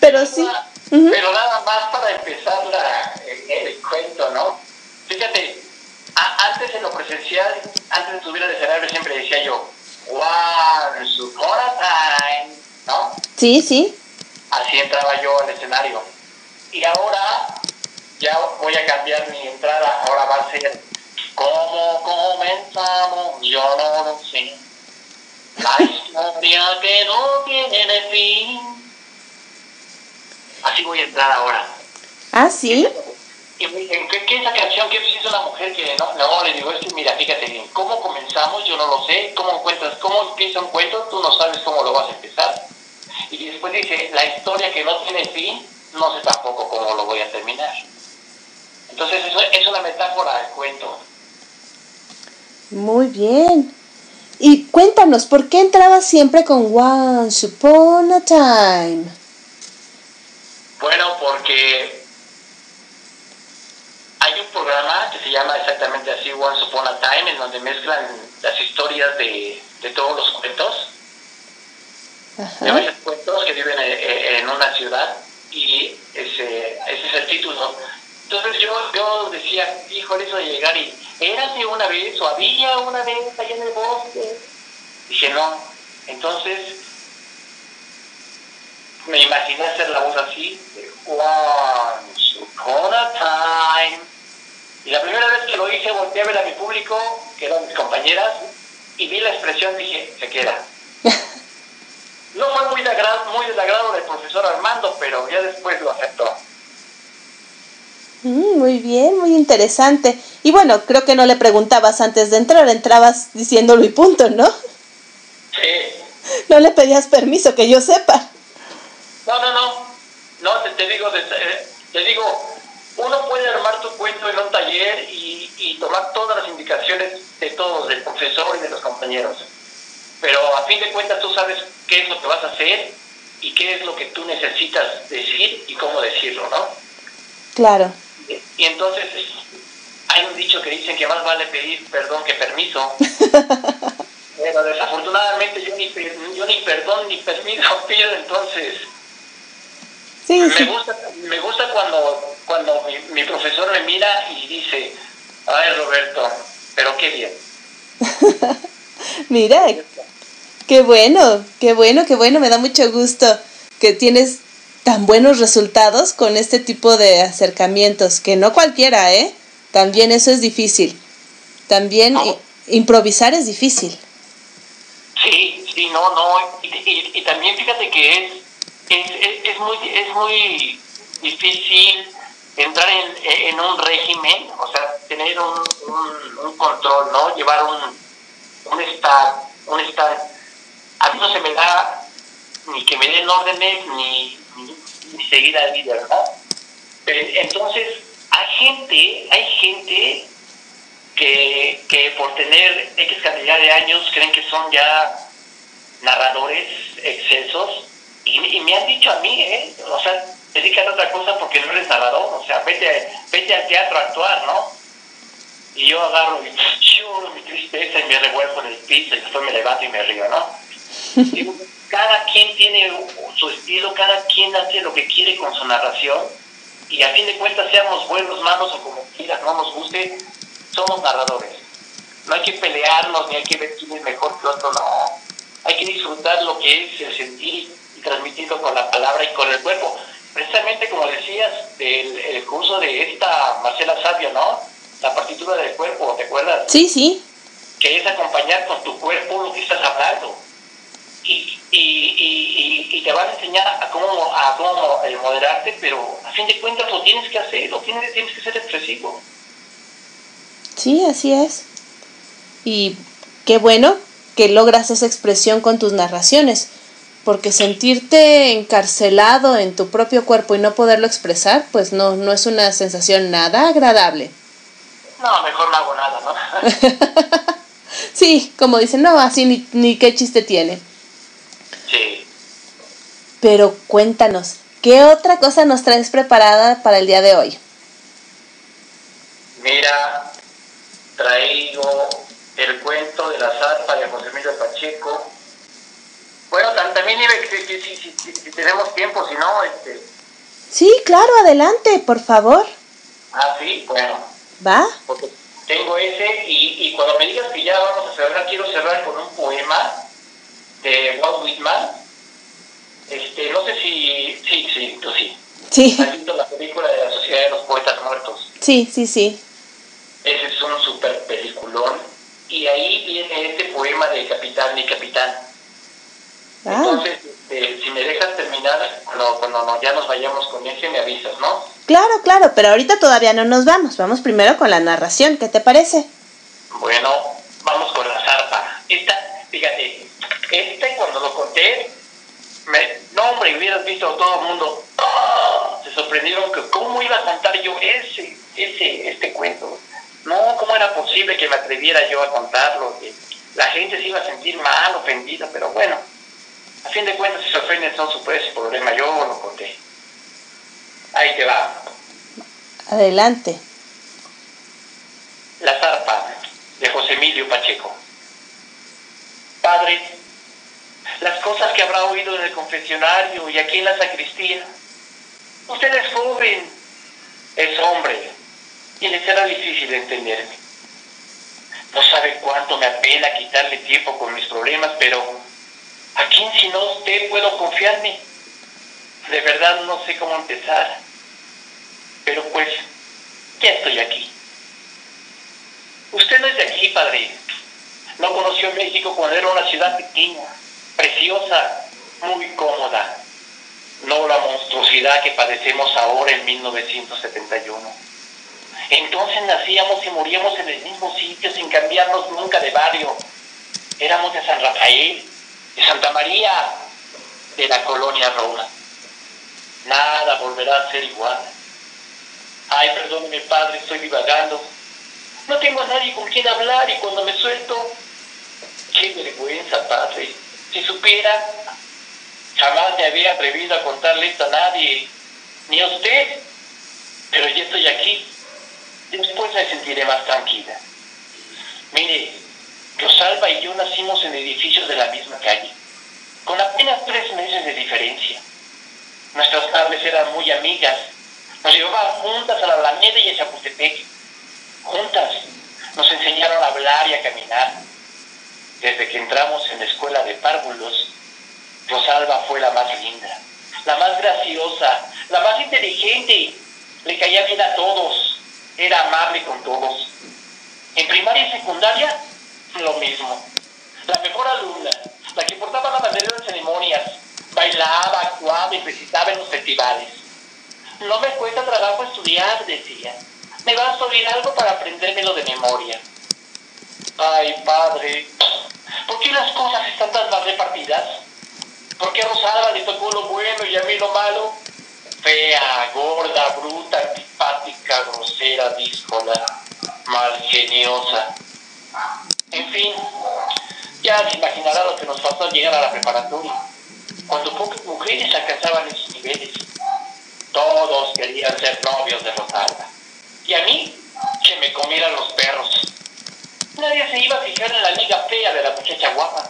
Pero sí. Pero nada más para empezar la, el, el cuento, ¿no? Fíjate, a, antes en lo presencial, antes de subir al escenario, siempre decía yo, Once upon a time, ¿no? Sí, sí. Así entraba yo al escenario. Y ahora ya voy a cambiar mi entrada, ahora va a ser, ¿cómo comenzamos? Yo no lo sé. La historia que no tiene fin. Así voy a entrar ahora. Ah, sí. ¿Y qué esa canción que hizo una mujer que no, no, le digo, mira, fíjate bien, ¿cómo comenzamos? Yo no lo sé, ¿cómo cuentas? ¿Cómo empieza un cuento? Tú no sabes cómo lo vas a empezar. Y después dice, la historia que no tiene fin, no sé tampoco cómo lo voy a terminar. Entonces eso es una metáfora del cuento. Muy bien. Y cuéntanos, ¿por qué entrabas siempre con Once Upon a Time? Bueno, porque hay un programa que se llama exactamente así, Once Upon a Time, en donde mezclan las historias de, de todos los cuentos, de varios cuentos que viven en, en una ciudad, y ese, ese es el título. Entonces yo, yo decía, híjole, eso de llegar y, ¿érase una vez o había una vez allá en el bosque? Dije, no. Entonces me imaginé hacer la voz así, Once upon a time. Y la primera vez que lo hice, volteé a ver a mi público, que eran mis compañeras, y vi la expresión, dije, se queda. <laughs> No fue muy, de agrado, muy del agrado del profesor Armando, pero ya después lo aceptó. Mm, muy bien, muy interesante. Y bueno, creo que no le preguntabas antes de entrar, entrabas diciéndolo y punto, ¿no? Sí. <laughs> No le pedías permiso, que yo sepa. No, no, no. No, te, te digo, te, te digo, uno puede armar tu cuento en un taller y, y tomar todas las indicaciones de todos, del profesor y de los compañeros. Pero a fin de cuentas tú sabes qué es lo que vas a hacer y qué es lo que tú necesitas decir y cómo decirlo, ¿no? Claro. Y, y entonces hay un dicho que dicen que más vale pedir perdón que permiso. <laughs> Pero desafortunadamente yo ni, yo ni perdón ni permiso <laughs> pido, entonces Sí, me sí. gusta, me gusta cuando, cuando mi, mi profesor me mira y dice, ay Roberto, pero qué bien. <laughs> Mira, qué bueno, qué bueno, qué bueno, me da mucho gusto que tienes tan buenos resultados con este tipo de acercamientos, que no cualquiera, ¿eh? También eso es difícil. También improvisar es difícil. Sí, sí, no, no, y, y- y también fíjate que es, es, es, es muy, es muy difícil entrar en, en un régimen, o sea, tener un, un, control, ¿no? Llevar un, un stand, un stand. A mí no se me da ni que me den órdenes ni, ni, seguir al líder, ¿no? Pero, entonces, hay gente, hay gente que, que por tener X cantidad de años creen que son ya narradores excesos y, y me han dicho a mí, ¿eh? O sea, dedícate a otra cosa porque no eres narrador, o sea, vete, vete al teatro a actuar, ¿no? Y yo agarro y lloro mi tristeza y me revuelvo en el piso y después me levanto y me río, ¿no? <laughs> Digo, cada quien tiene su estilo, cada quien hace lo que quiere con su narración y a fin de cuentas seamos buenos, malos o como quieras, no nos guste, somos narradores. No hay que pelearnos ni hay que ver quién es mejor que otro, no. Hay que disfrutar lo que es el sentir y transmitirlo con la palabra y con el cuerpo. Precisamente como decías del el curso de esta Marcela Sabio, ¿no? La partitura del cuerpo, ¿te acuerdas? Sí, sí. que es acompañar con tu cuerpo lo que estás hablando. Y, y, y, y, y te van a enseñar a cómo, a cómo eh, moderarte, pero a fin de cuentas lo tienes que hacer, lo tienes, tienes que ser expresivo. Sí, así es. Y qué bueno que logras esa expresión con tus narraciones, porque sentirte encarcelado en tu propio cuerpo y no poderlo expresar, pues no, no es una sensación nada agradable. No, mejor no hago nada, ¿no? <laughs> sí, como dicen, no, así ni, ni qué chiste tiene. Sí. Pero cuéntanos, ¿qué otra cosa nos traes preparada para el día de hoy? Mira, traigo el cuento de la zarpa de José Emilio Pacheco. Bueno, tam- también si, si- si- si tenemos tiempo, si no, este... Sí, claro, adelante, por favor. Ah, sí, bueno. ¿Va? porque tengo ese y, y cuando me digas que ya vamos a cerrar, quiero cerrar con un poema de Walt Whitman. Este, no sé si, sí, sí, tú sí. Sí, ¿Has visto la película de la Sociedad de los Poetas Muertos? sí, sí, sí. Ese es un super peliculón. Y ahí viene este poema de Capitán y Capitán. Ah, Entonces, este, si me dejas terminar, cuando, cuando no- ya nos vayamos con ese, me avisas, ¿no? claro, claro, pero ahorita todavía no nos vamos. Vamos primero con la narración, ¿qué te parece? Bueno, vamos con la zarpa. Esta, fíjate, este cuando lo conté, me, no hombre, hubieras visto a todo el mundo, se sorprendieron que cómo iba a contar yo ese, ese, este cuento. No, cómo era posible que me atreviera yo a contarlo, que la gente se iba a sentir mal, ofendida, pero bueno, a fin de cuentas si se ofenden son su propio problema, yo lo conté. Ahí te va. Adelante. La zarpa de José Emilio Pacheco. Padre, las cosas que habrá oído en el confesionario y aquí en la sacristía. Usted es joven, es hombre, y le será difícil entenderme. No sabe cuánto me apena quitarle tiempo con mis problemas, pero ¿a quién si no usted puedo confiarme? De verdad no sé cómo empezar. Pero pues, ya estoy aquí. Usted no es de aquí, padre. No conoció México cuando era una ciudad pequeña, preciosa, muy cómoda. No la monstruosidad que padecemos ahora en 1971. Entonces nacíamos y moríamos en el mismo sitio sin cambiarnos nunca de barrio. Éramos de San Rafael, de Santa María, de la colonia Roma. Nada volverá a ser igual. Ay, perdóneme, padre, estoy divagando. No tengo a nadie con quien hablar y cuando me suelto, qué vergüenza, padre. Si supiera, jamás me había atrevido a contarle esto a nadie, ni a usted, pero ya estoy aquí. Después me sentiré más tranquila. Mire, Rosalba y yo nacimos en edificios de la misma calle, con apenas tres meses de diferencia. Nuestras madres eran muy amigas. Nos llevaban juntas a la Alameda y a Chapultepec. Juntas nos enseñaron a hablar y a caminar. Desde que entramos en la escuela de párvulos, Rosalba fue la más linda, la más graciosa, la más inteligente. Le caía bien a todos, era amable con todos. En primaria y secundaria, lo mismo. La mejor alumna, la que portaba la bandera en ceremonias, bailaba, actuaba y recitaba en los festivales. No me cuesta trabajo estudiar, decía. Me va a oír algo para aprendérmelo de memoria. Ay, padre, ¿por qué las cosas están tan mal repartidas? ¿Por qué a Rosalba le tocó lo bueno y a mí lo malo? Fea, gorda, bruta, antipática, grosera, díscola, malgeniosa. En fin, ya se imaginará lo que nos pasó al llegar a la preparatoria cuando pocas mujeres alcanzaban esos niveles. Todos querían ser novios de Rosalba. Y a mí, que me comieran los perros. Nadie se iba a fijar en la liga fea de la muchacha guapa.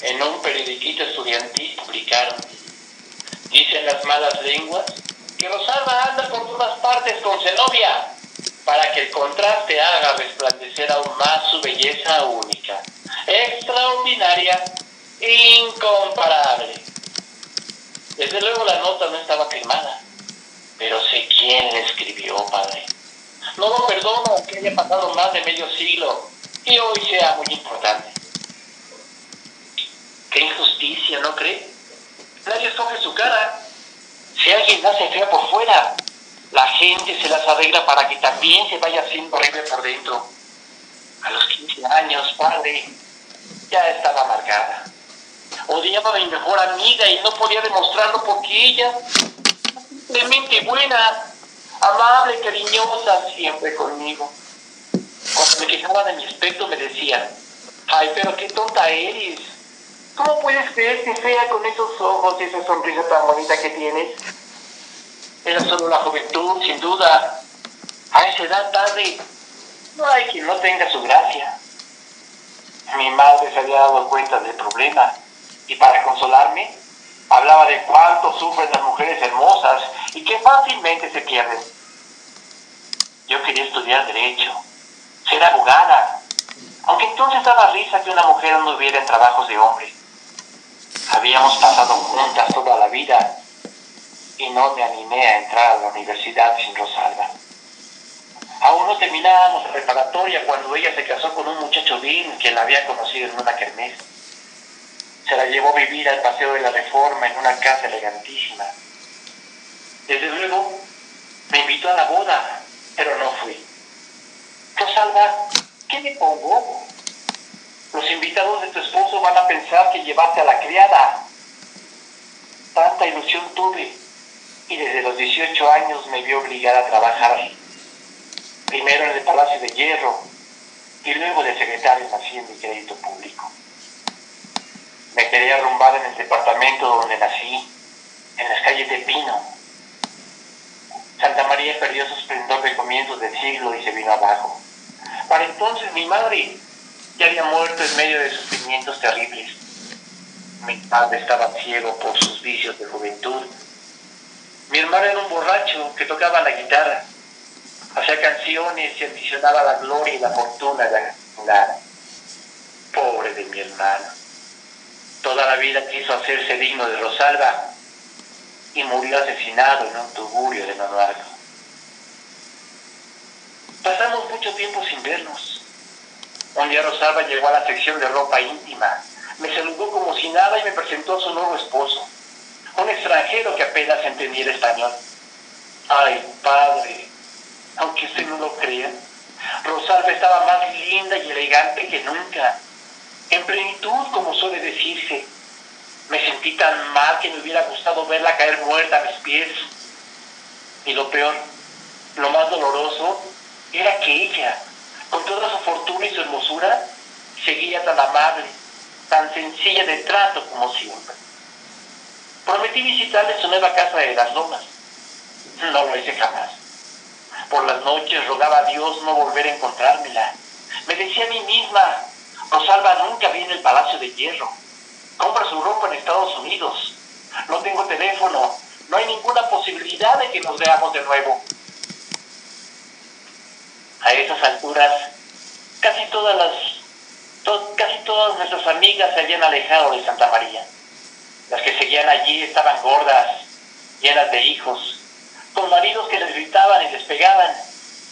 En un periodiquito estudiantil publicaron. Dicen las malas lenguas que Rosalba anda por todas partes con Zenobia para que el contraste haga resplandecer aún más su belleza única, extraordinaria incomparable. Desde luego la nota no estaba firmada, pero sé quién le escribió, padre. No lo perdono que haya pasado más de medio siglo y hoy sea muy importante. Qué injusticia, ¿no cree? Nadie escoge su cara. Si alguien nace fea por fuera, la gente se las arregla para que también se vaya haciendo horrible por dentro. A los 15 años, padre, ya estaba marcada. Odiaba a mi mejor amiga y no podía demostrarlo porque ella, de mente buena, amable, cariñosa, siempre conmigo. Cuando me quejaba de mi aspecto me decían, ay, pero qué tonta eres. ¿Cómo puedes verte fea con esos ojos y esa sonrisa tan bonita que tienes? Era solo la juventud, sin duda. A esa edad tarde, no hay quien no tenga su gracia. Mi madre se había dado cuenta del problema y para consolarme hablaba de cuánto sufren las mujeres hermosas y que fácilmente se pierden. Yo quería estudiar derecho, ser abogada, aunque entonces daba risa que una mujer no hubiera en trabajos de hombre. Habíamos pasado juntas toda la vida y no me animé a entrar a la universidad sin Rosalba. Aún no terminábamos la preparatoria cuando ella se casó con un muchacho bien que la había conocido en una kermés. Se la llevó a vivir al Paseo de la Reforma en una casa elegantísima. Desde luego, me invitó a la boda, pero no fui. Rosalba, ¿qué me pongo? Los invitados de tu esposo van a pensar que llevaste a la criada. Tanta ilusión tuve y desde los 18 años me vi obligada a trabajar. Primero en el Palacio de Hierro y luego de secretario en Hacienda y Crédito Público. Me quedé arrumbada en el departamento donde nací, en las calles de Pino. Santa María perdió su esplendor de comienzos del siglo y se vino abajo. Para entonces mi madre ya había muerto en medio de sufrimientos terribles. Mi padre estaba ciego por sus vicios de juventud. Mi hermano era un borracho que tocaba la guitarra, hacía canciones y ambicionaba la gloria y la fortuna de la Pobre de mi hermano. Toda la vida quiso hacerse digno de Rosalba y murió asesinado en un tugurio de Manuarco. Pasamos mucho tiempo sin vernos. Un día Rosalba llegó a la sección de ropa íntima, me saludó como si nada y me presentó a su nuevo esposo, un extranjero que apenas entendía el español. Ay, padre, aunque usted no lo crea, Rosalba estaba más linda y elegante que nunca, en plenitud, como suele decirse me sentí tan mal que me hubiera gustado verla caer muerta a mis pies. Y lo peor, lo más doloroso, era que ella, con toda su fortuna y su hermosura, seguía tan amable, tan sencilla de trato como siempre. Prometí visitarle su nueva casa de las lomas. No lo hice jamás. Por las noches rogaba a Dios no volver a encontrármela. Me decía a mí misma, Rosalba nunca vi en el Palacio de Hierro compra su ropa en Estados Unidos. No tengo teléfono. No hay ninguna posibilidad de que nos veamos de nuevo. A esas alturas, casi todas las, casi todas nuestras amigas se habían alejado de Santa María. Las que seguían allí estaban gordas, llenas de hijos, con maridos que les gritaban y les pegaban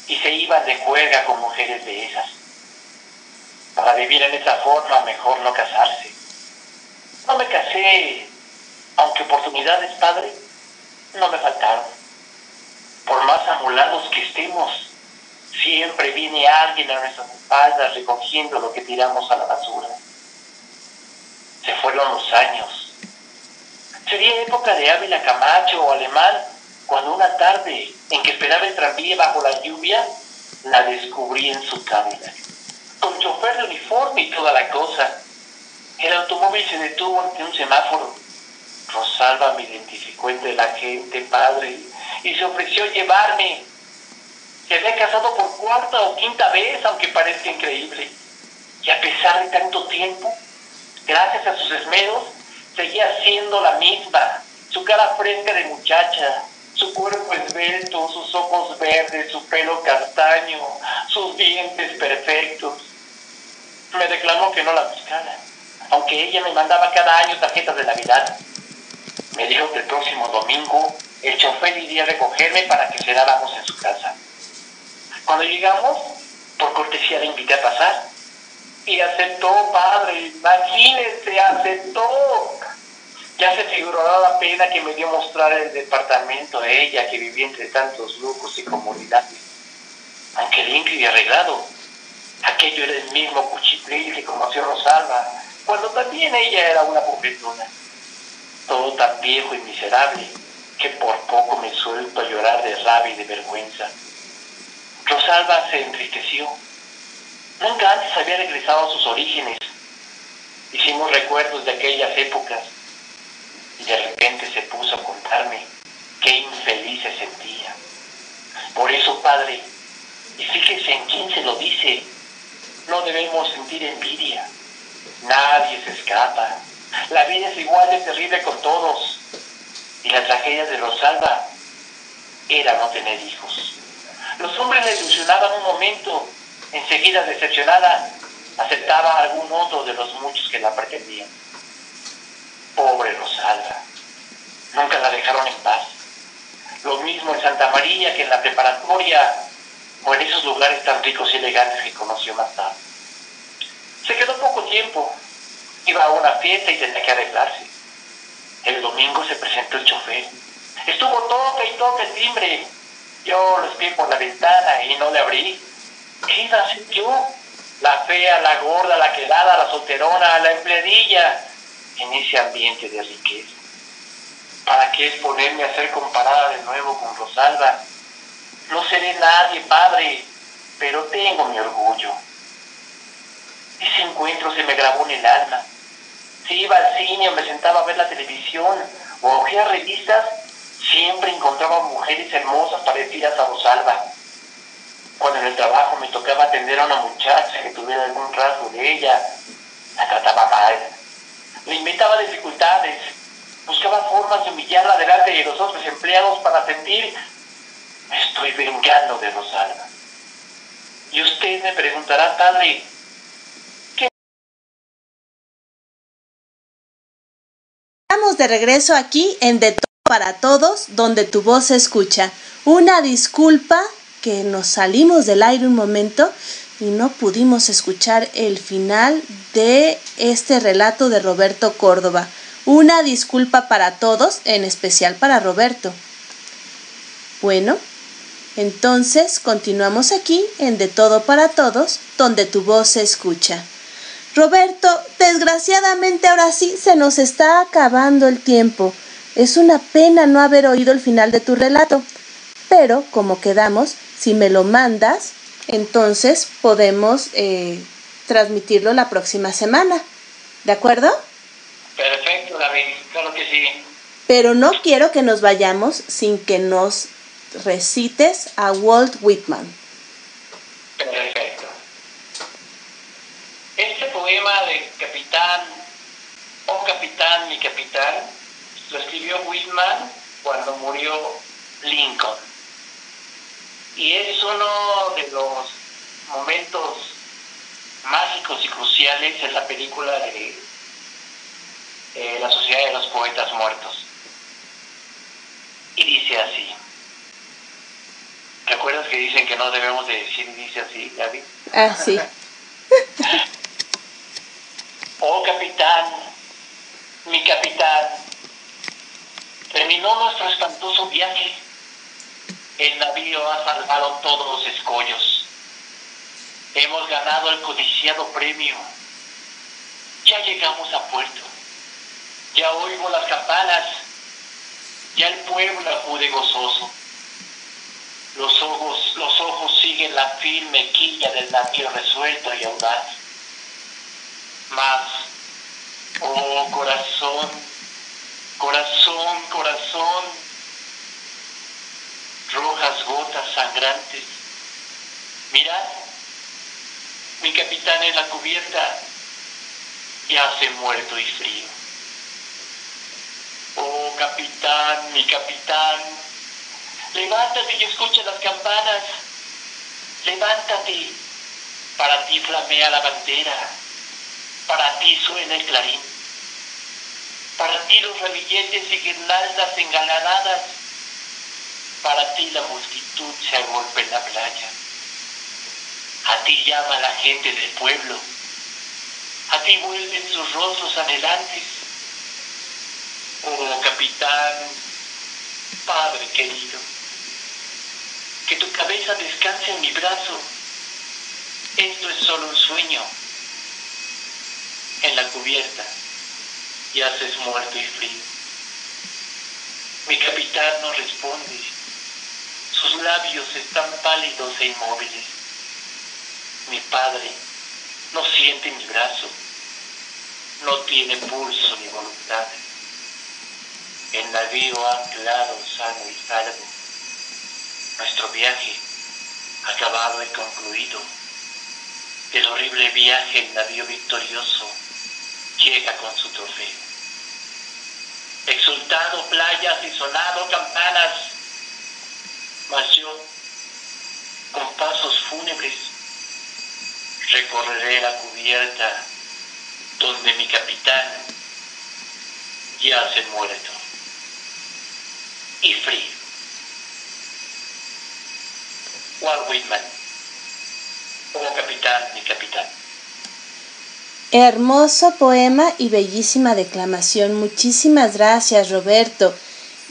y se iban de juega con mujeres de esas. Para vivir en esa forma, mejor no casarse. No me casé, aunque oportunidades, padre, no me faltaron. Por más amolados que estemos, siempre viene alguien a nuestras espaldas recogiendo lo que tiramos a la basura. Se fueron los años. Sería época de Ávila Camacho o Alemán cuando una tarde en que esperaba el tranvía bajo la lluvia, la descubrí en su cabina, con chofer de uniforme y toda la cosa el automóvil se detuvo ante un semáforo. Rosalba me identificó entre la gente, padre, y se ofreció llevarme. Se había casado por cuarta o quinta vez, aunque parezca increíble. Y a pesar de tanto tiempo, gracias a sus esmeros, seguía siendo la misma. Su cara fresca de muchacha, su cuerpo esbelto, sus ojos verdes, su pelo castaño, sus dientes perfectos. Me declaró que no la buscara aunque ella me mandaba cada año tarjetas de Navidad. Me dijo que el próximo domingo el chofer iría a recogerme para que cenáramos en su casa. Cuando llegamos, por cortesía le invité a pasar. Y aceptó, padre, imagínese, aceptó. Ya se figuró la pena que me dio mostrar el departamento de ella, que vivía entre tantos lujos y comodidades. Aunque limpio y arreglado, aquello era el mismo cuchitril que conoció Rosalba, cuando también ella era una pobretona. Todo tan viejo y miserable que por poco me suelto a llorar de rabia y de vergüenza. Rosalba se entristeció. Nunca antes había regresado a sus orígenes. Hicimos recuerdos de aquellas épocas y de repente se puso a contarme qué infeliz se sentía. Por eso, padre, y fíjese en quién se lo dice, no debemos sentir envidia Nadie se escapa. La vida es igual de terrible con todos. Y la tragedia de Rosalba era no tener hijos. Los hombres la ilusionaban un momento, enseguida decepcionada, aceptaba algún otro de los muchos que la pretendían. Pobre Rosalba, nunca la dejaron en paz. Lo mismo en Santa María que en la preparatoria o en esos lugares tan ricos y elegantes que conoció más tarde. Se quedó poco tiempo. Iba a una fiesta y tenía que arreglarse. El domingo se presentó el chofer. Estuvo toque y toque el timbre. Yo lo espié por la ventana y no le abrí. ¿Qué iba a hacer yo? La fea, la gorda, la quedada, la solterona, la empleadilla, en ese ambiente de riqueza. ¿Para qué exponerme a ser comparada de nuevo con Rosalba? No seré nadie, padre, pero tengo mi orgullo. Ese encuentro se me grabó en el alma. Si iba al cine o me sentaba a ver la televisión o a revistas, siempre encontraba mujeres hermosas parecidas a Rosalba. Cuando en el trabajo me tocaba atender a una muchacha que tuviera algún rasgo de ella, la trataba mal. Le inventaba dificultades, buscaba formas de humillarla delante de los otros empleados para sentir, me estoy vengando de Rosalba. Y usted me preguntará, padre, Estamos de regreso aquí en De Todo para Todos, donde tu voz se escucha. Una disculpa que nos salimos del aire un momento y no pudimos escuchar el final de este relato de Roberto Córdoba. Una disculpa para todos, en especial para Roberto. Bueno, entonces continuamos aquí en De Todo para Todos, donde tu voz se escucha. Roberto, desgraciadamente ahora sí se nos está acabando el tiempo. Es una pena no haber oído el final de tu relato. Pero, como quedamos, si me lo mandas, entonces podemos eh, transmitirlo la próxima semana. ¿De acuerdo? Perfecto, David, claro que sí. Pero no quiero que nos vayamos sin que nos recites a Walt Whitman. Perfecto. Este poema de Capitán, oh Capitán, mi Capitán, lo escribió Whitman cuando murió Lincoln. Y es uno de los momentos mágicos y cruciales en la película de eh, La Sociedad de los Poetas Muertos. Y dice así. ¿Te acuerdas que dicen que no debemos de decir dice así, David? Ah, sí. <laughs> Oh capitán, mi capitán, terminó nuestro espantoso viaje. El navío ha salvado todos los escollos. Hemos ganado el codiciado premio. Ya llegamos a puerto. Ya oigo las campanas. Ya el pueblo acude gozoso. Los ojos, los ojos siguen la firme quilla del navío resuelto y audaz. Mas, oh corazón, corazón, corazón, rojas gotas sangrantes. Mirad, mi capitán en la cubierta yace muerto y frío. Oh capitán, mi capitán, levántate y escucha las campanas. Levántate, para ti flamea la bandera para ti suena el clarín. Para ti los ramilletes y guirnaldas engalanadas. Para ti la multitud se agolpa en la playa. A ti llama la gente del pueblo. A ti vuelven sus rostros anhelantes. Oh capitán, Padre querido, que tu cabeza descanse en mi brazo. Esto es solo un sueño en la cubierta y haces muerto y frío. Mi capitán no responde, sus labios están pálidos e inmóviles. Mi padre no siente mi brazo, no tiene pulso ni voluntad. El navío ha anclado sano y salvo. Nuestro viaje acabado y concluido. El horrible viaje en navío victorioso llega con su trofeo. Exultado playas y sonado campanas, mas yo, con pasos recorreré la cubierta donde mi capitán ya se muerto y frío. Walt Whitman, como capitán, mi capitán. Hermoso poema y bellísima declamación. Muchísimas gracias, Roberto.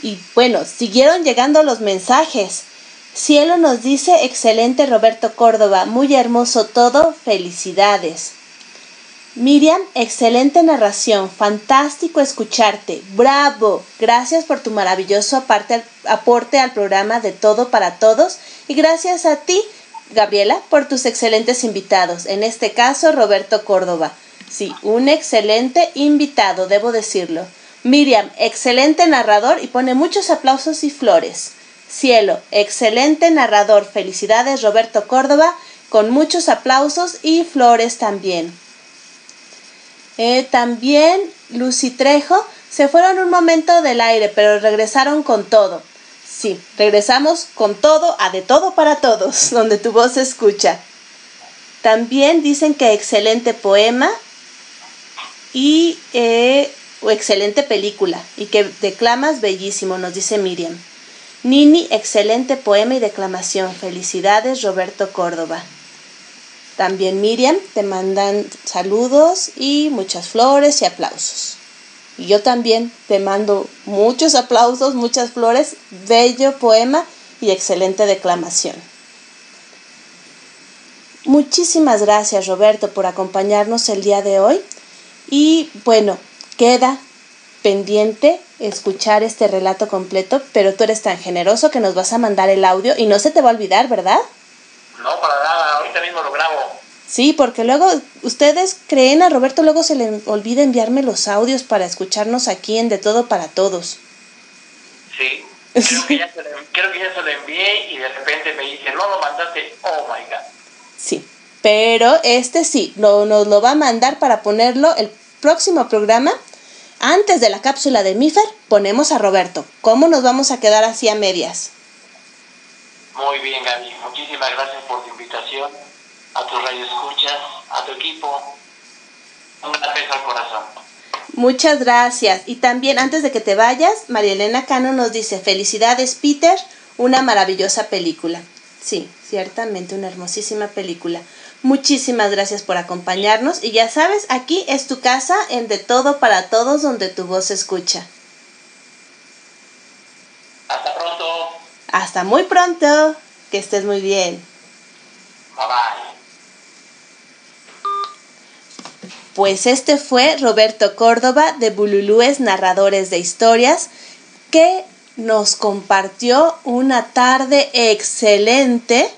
Y bueno, siguieron llegando los mensajes. Cielo nos dice, excelente Roberto Córdoba, muy hermoso todo, felicidades. Miriam, excelente narración, fantástico escucharte, bravo, gracias por tu maravilloso aporte al programa de Todo para Todos y gracias a ti, Gabriela, por tus excelentes invitados, en este caso Roberto Córdoba. Sí, un excelente invitado, debo decirlo. Miriam, excelente narrador y pone muchos aplausos y flores. Cielo, excelente narrador. Felicidades Roberto Córdoba, con muchos aplausos y flores también. Eh, también Lucy Trejo, se fueron un momento del aire, pero regresaron con todo. Sí, regresamos con todo a de todo para todos, <laughs> donde tu voz se escucha. También dicen que excelente poema y eh, excelente película y que declamas bellísimo, nos dice Miriam. Nini, excelente poema y declamación. Felicidades, Roberto Córdoba. También Miriam, te mandan saludos y muchas flores y aplausos. Y yo también te mando muchos aplausos, muchas flores, bello poema y excelente declamación. Muchísimas gracias Roberto por acompañarnos el día de hoy y bueno, queda pendiente escuchar este relato completo, pero tú eres tan generoso que nos vas a mandar el audio y no se te va a olvidar, ¿verdad? No, para nada, ahorita mismo lo grabo. Sí, porque luego ustedes creen a Roberto, luego se le olvida enviarme los audios para escucharnos aquí en De Todo para Todos. Sí, creo que, ya se lo, creo que ya se lo envié y de repente me dice, no lo mandaste, oh my god. Sí, pero este sí, lo, nos lo va a mandar para ponerlo el próximo programa. Antes de la cápsula de Mifer, ponemos a Roberto. ¿Cómo nos vamos a quedar así a medias? Muy bien, Gaby. Muchísimas gracias por tu invitación a tu radio escuchas, a tu equipo. Un beso al corazón. Muchas gracias. Y también antes de que te vayas, María Elena Cano nos dice, felicidades Peter, una maravillosa película. Sí, ciertamente una hermosísima película. Muchísimas gracias por acompañarnos y ya sabes, aquí es tu casa en De Todo para Todos donde tu voz se escucha. Hasta pronto. Hasta muy pronto. Que estés muy bien. Bye bye. Pues este fue Roberto Córdoba de Bululúes Narradores de Historias que nos compartió una tarde excelente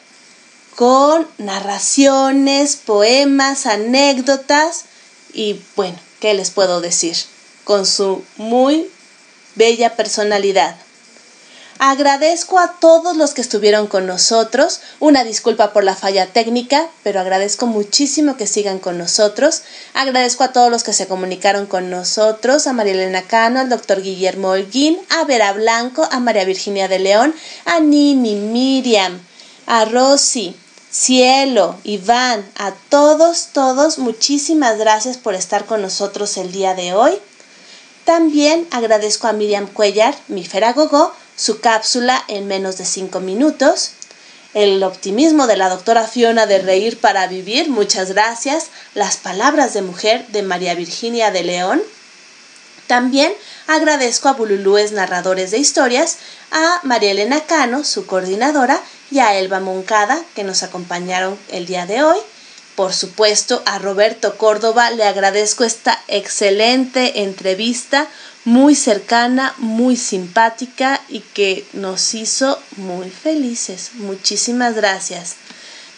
con narraciones, poemas, anécdotas y bueno, ¿qué les puedo decir? Con su muy bella personalidad. Agradezco a todos los que estuvieron con nosotros. Una disculpa por la falla técnica, pero agradezco muchísimo que sigan con nosotros. Agradezco a todos los que se comunicaron con nosotros, a María Elena Cano, al doctor Guillermo Holguín, a Vera Blanco, a María Virginia de León, a Nini, Miriam, a Rosy, Cielo, Iván, a todos, todos, muchísimas gracias por estar con nosotros el día de hoy. También agradezco a Miriam Cuellar, mi Feragogó, su cápsula en menos de cinco minutos. El optimismo de la doctora Fiona de Reír para Vivir, muchas gracias. Las palabras de mujer de María Virginia de León. También agradezco a Bululúes Narradores de Historias, a María Elena Cano, su coordinadora, y a Elba Moncada, que nos acompañaron el día de hoy. Por supuesto, a Roberto Córdoba le agradezco esta excelente entrevista muy cercana, muy simpática y que nos hizo muy felices. Muchísimas gracias.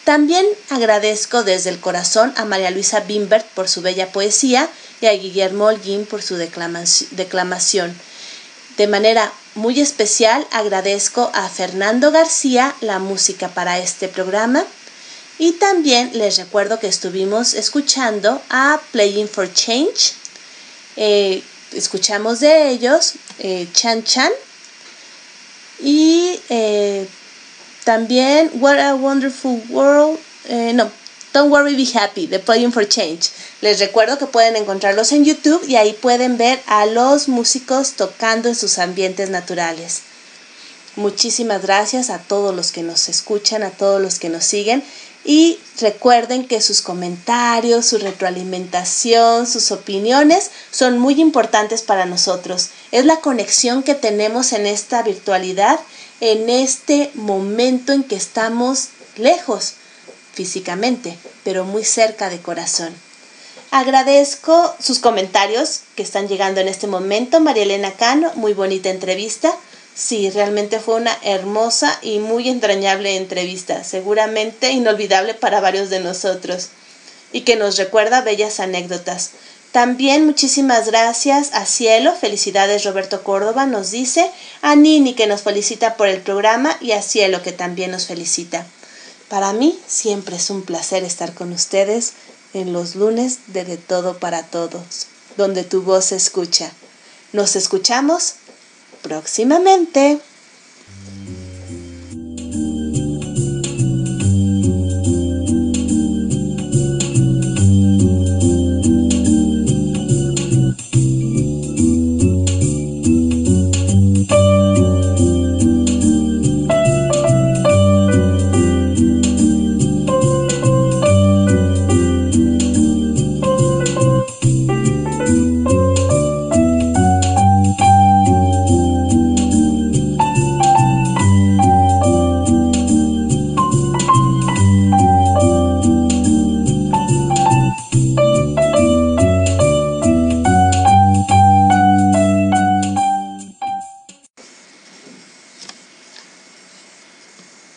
También agradezco desde el corazón a María Luisa Bimbert por su bella poesía y a Guillermo Holguín por su declamación. De manera muy especial agradezco a Fernando García la música para este programa y también les recuerdo que estuvimos escuchando a Playing for Change. Eh, escuchamos de ellos eh, Chan Chan y eh, también What a Wonderful World, no, Don't Worry Be Happy, The Playing for Change. Les recuerdo que pueden encontrarlos en YouTube y ahí pueden ver a los músicos tocando en sus ambientes naturales. Muchísimas gracias a todos los que nos escuchan, a todos los que nos siguen y recuerden que sus comentarios, su retroalimentación, sus opiniones son muy importantes para nosotros. Es la conexión que tenemos en esta virtualidad, en este momento en que estamos lejos físicamente, pero muy cerca de corazón. Agradezco sus comentarios que están llegando en este momento. María Elena Cano, muy bonita entrevista. Sí, realmente fue una hermosa y muy entrañable entrevista, seguramente inolvidable para varios de nosotros, y que nos recuerda bellas anécdotas. También muchísimas gracias a Cielo, felicidades Roberto Córdoba nos dice, a Nini que nos felicita por el programa y a Cielo que también nos felicita. Para mí siempre es un placer estar con ustedes en los lunes de De Todo para Todos, donde tu voz se escucha. Nos escuchamos próximamente.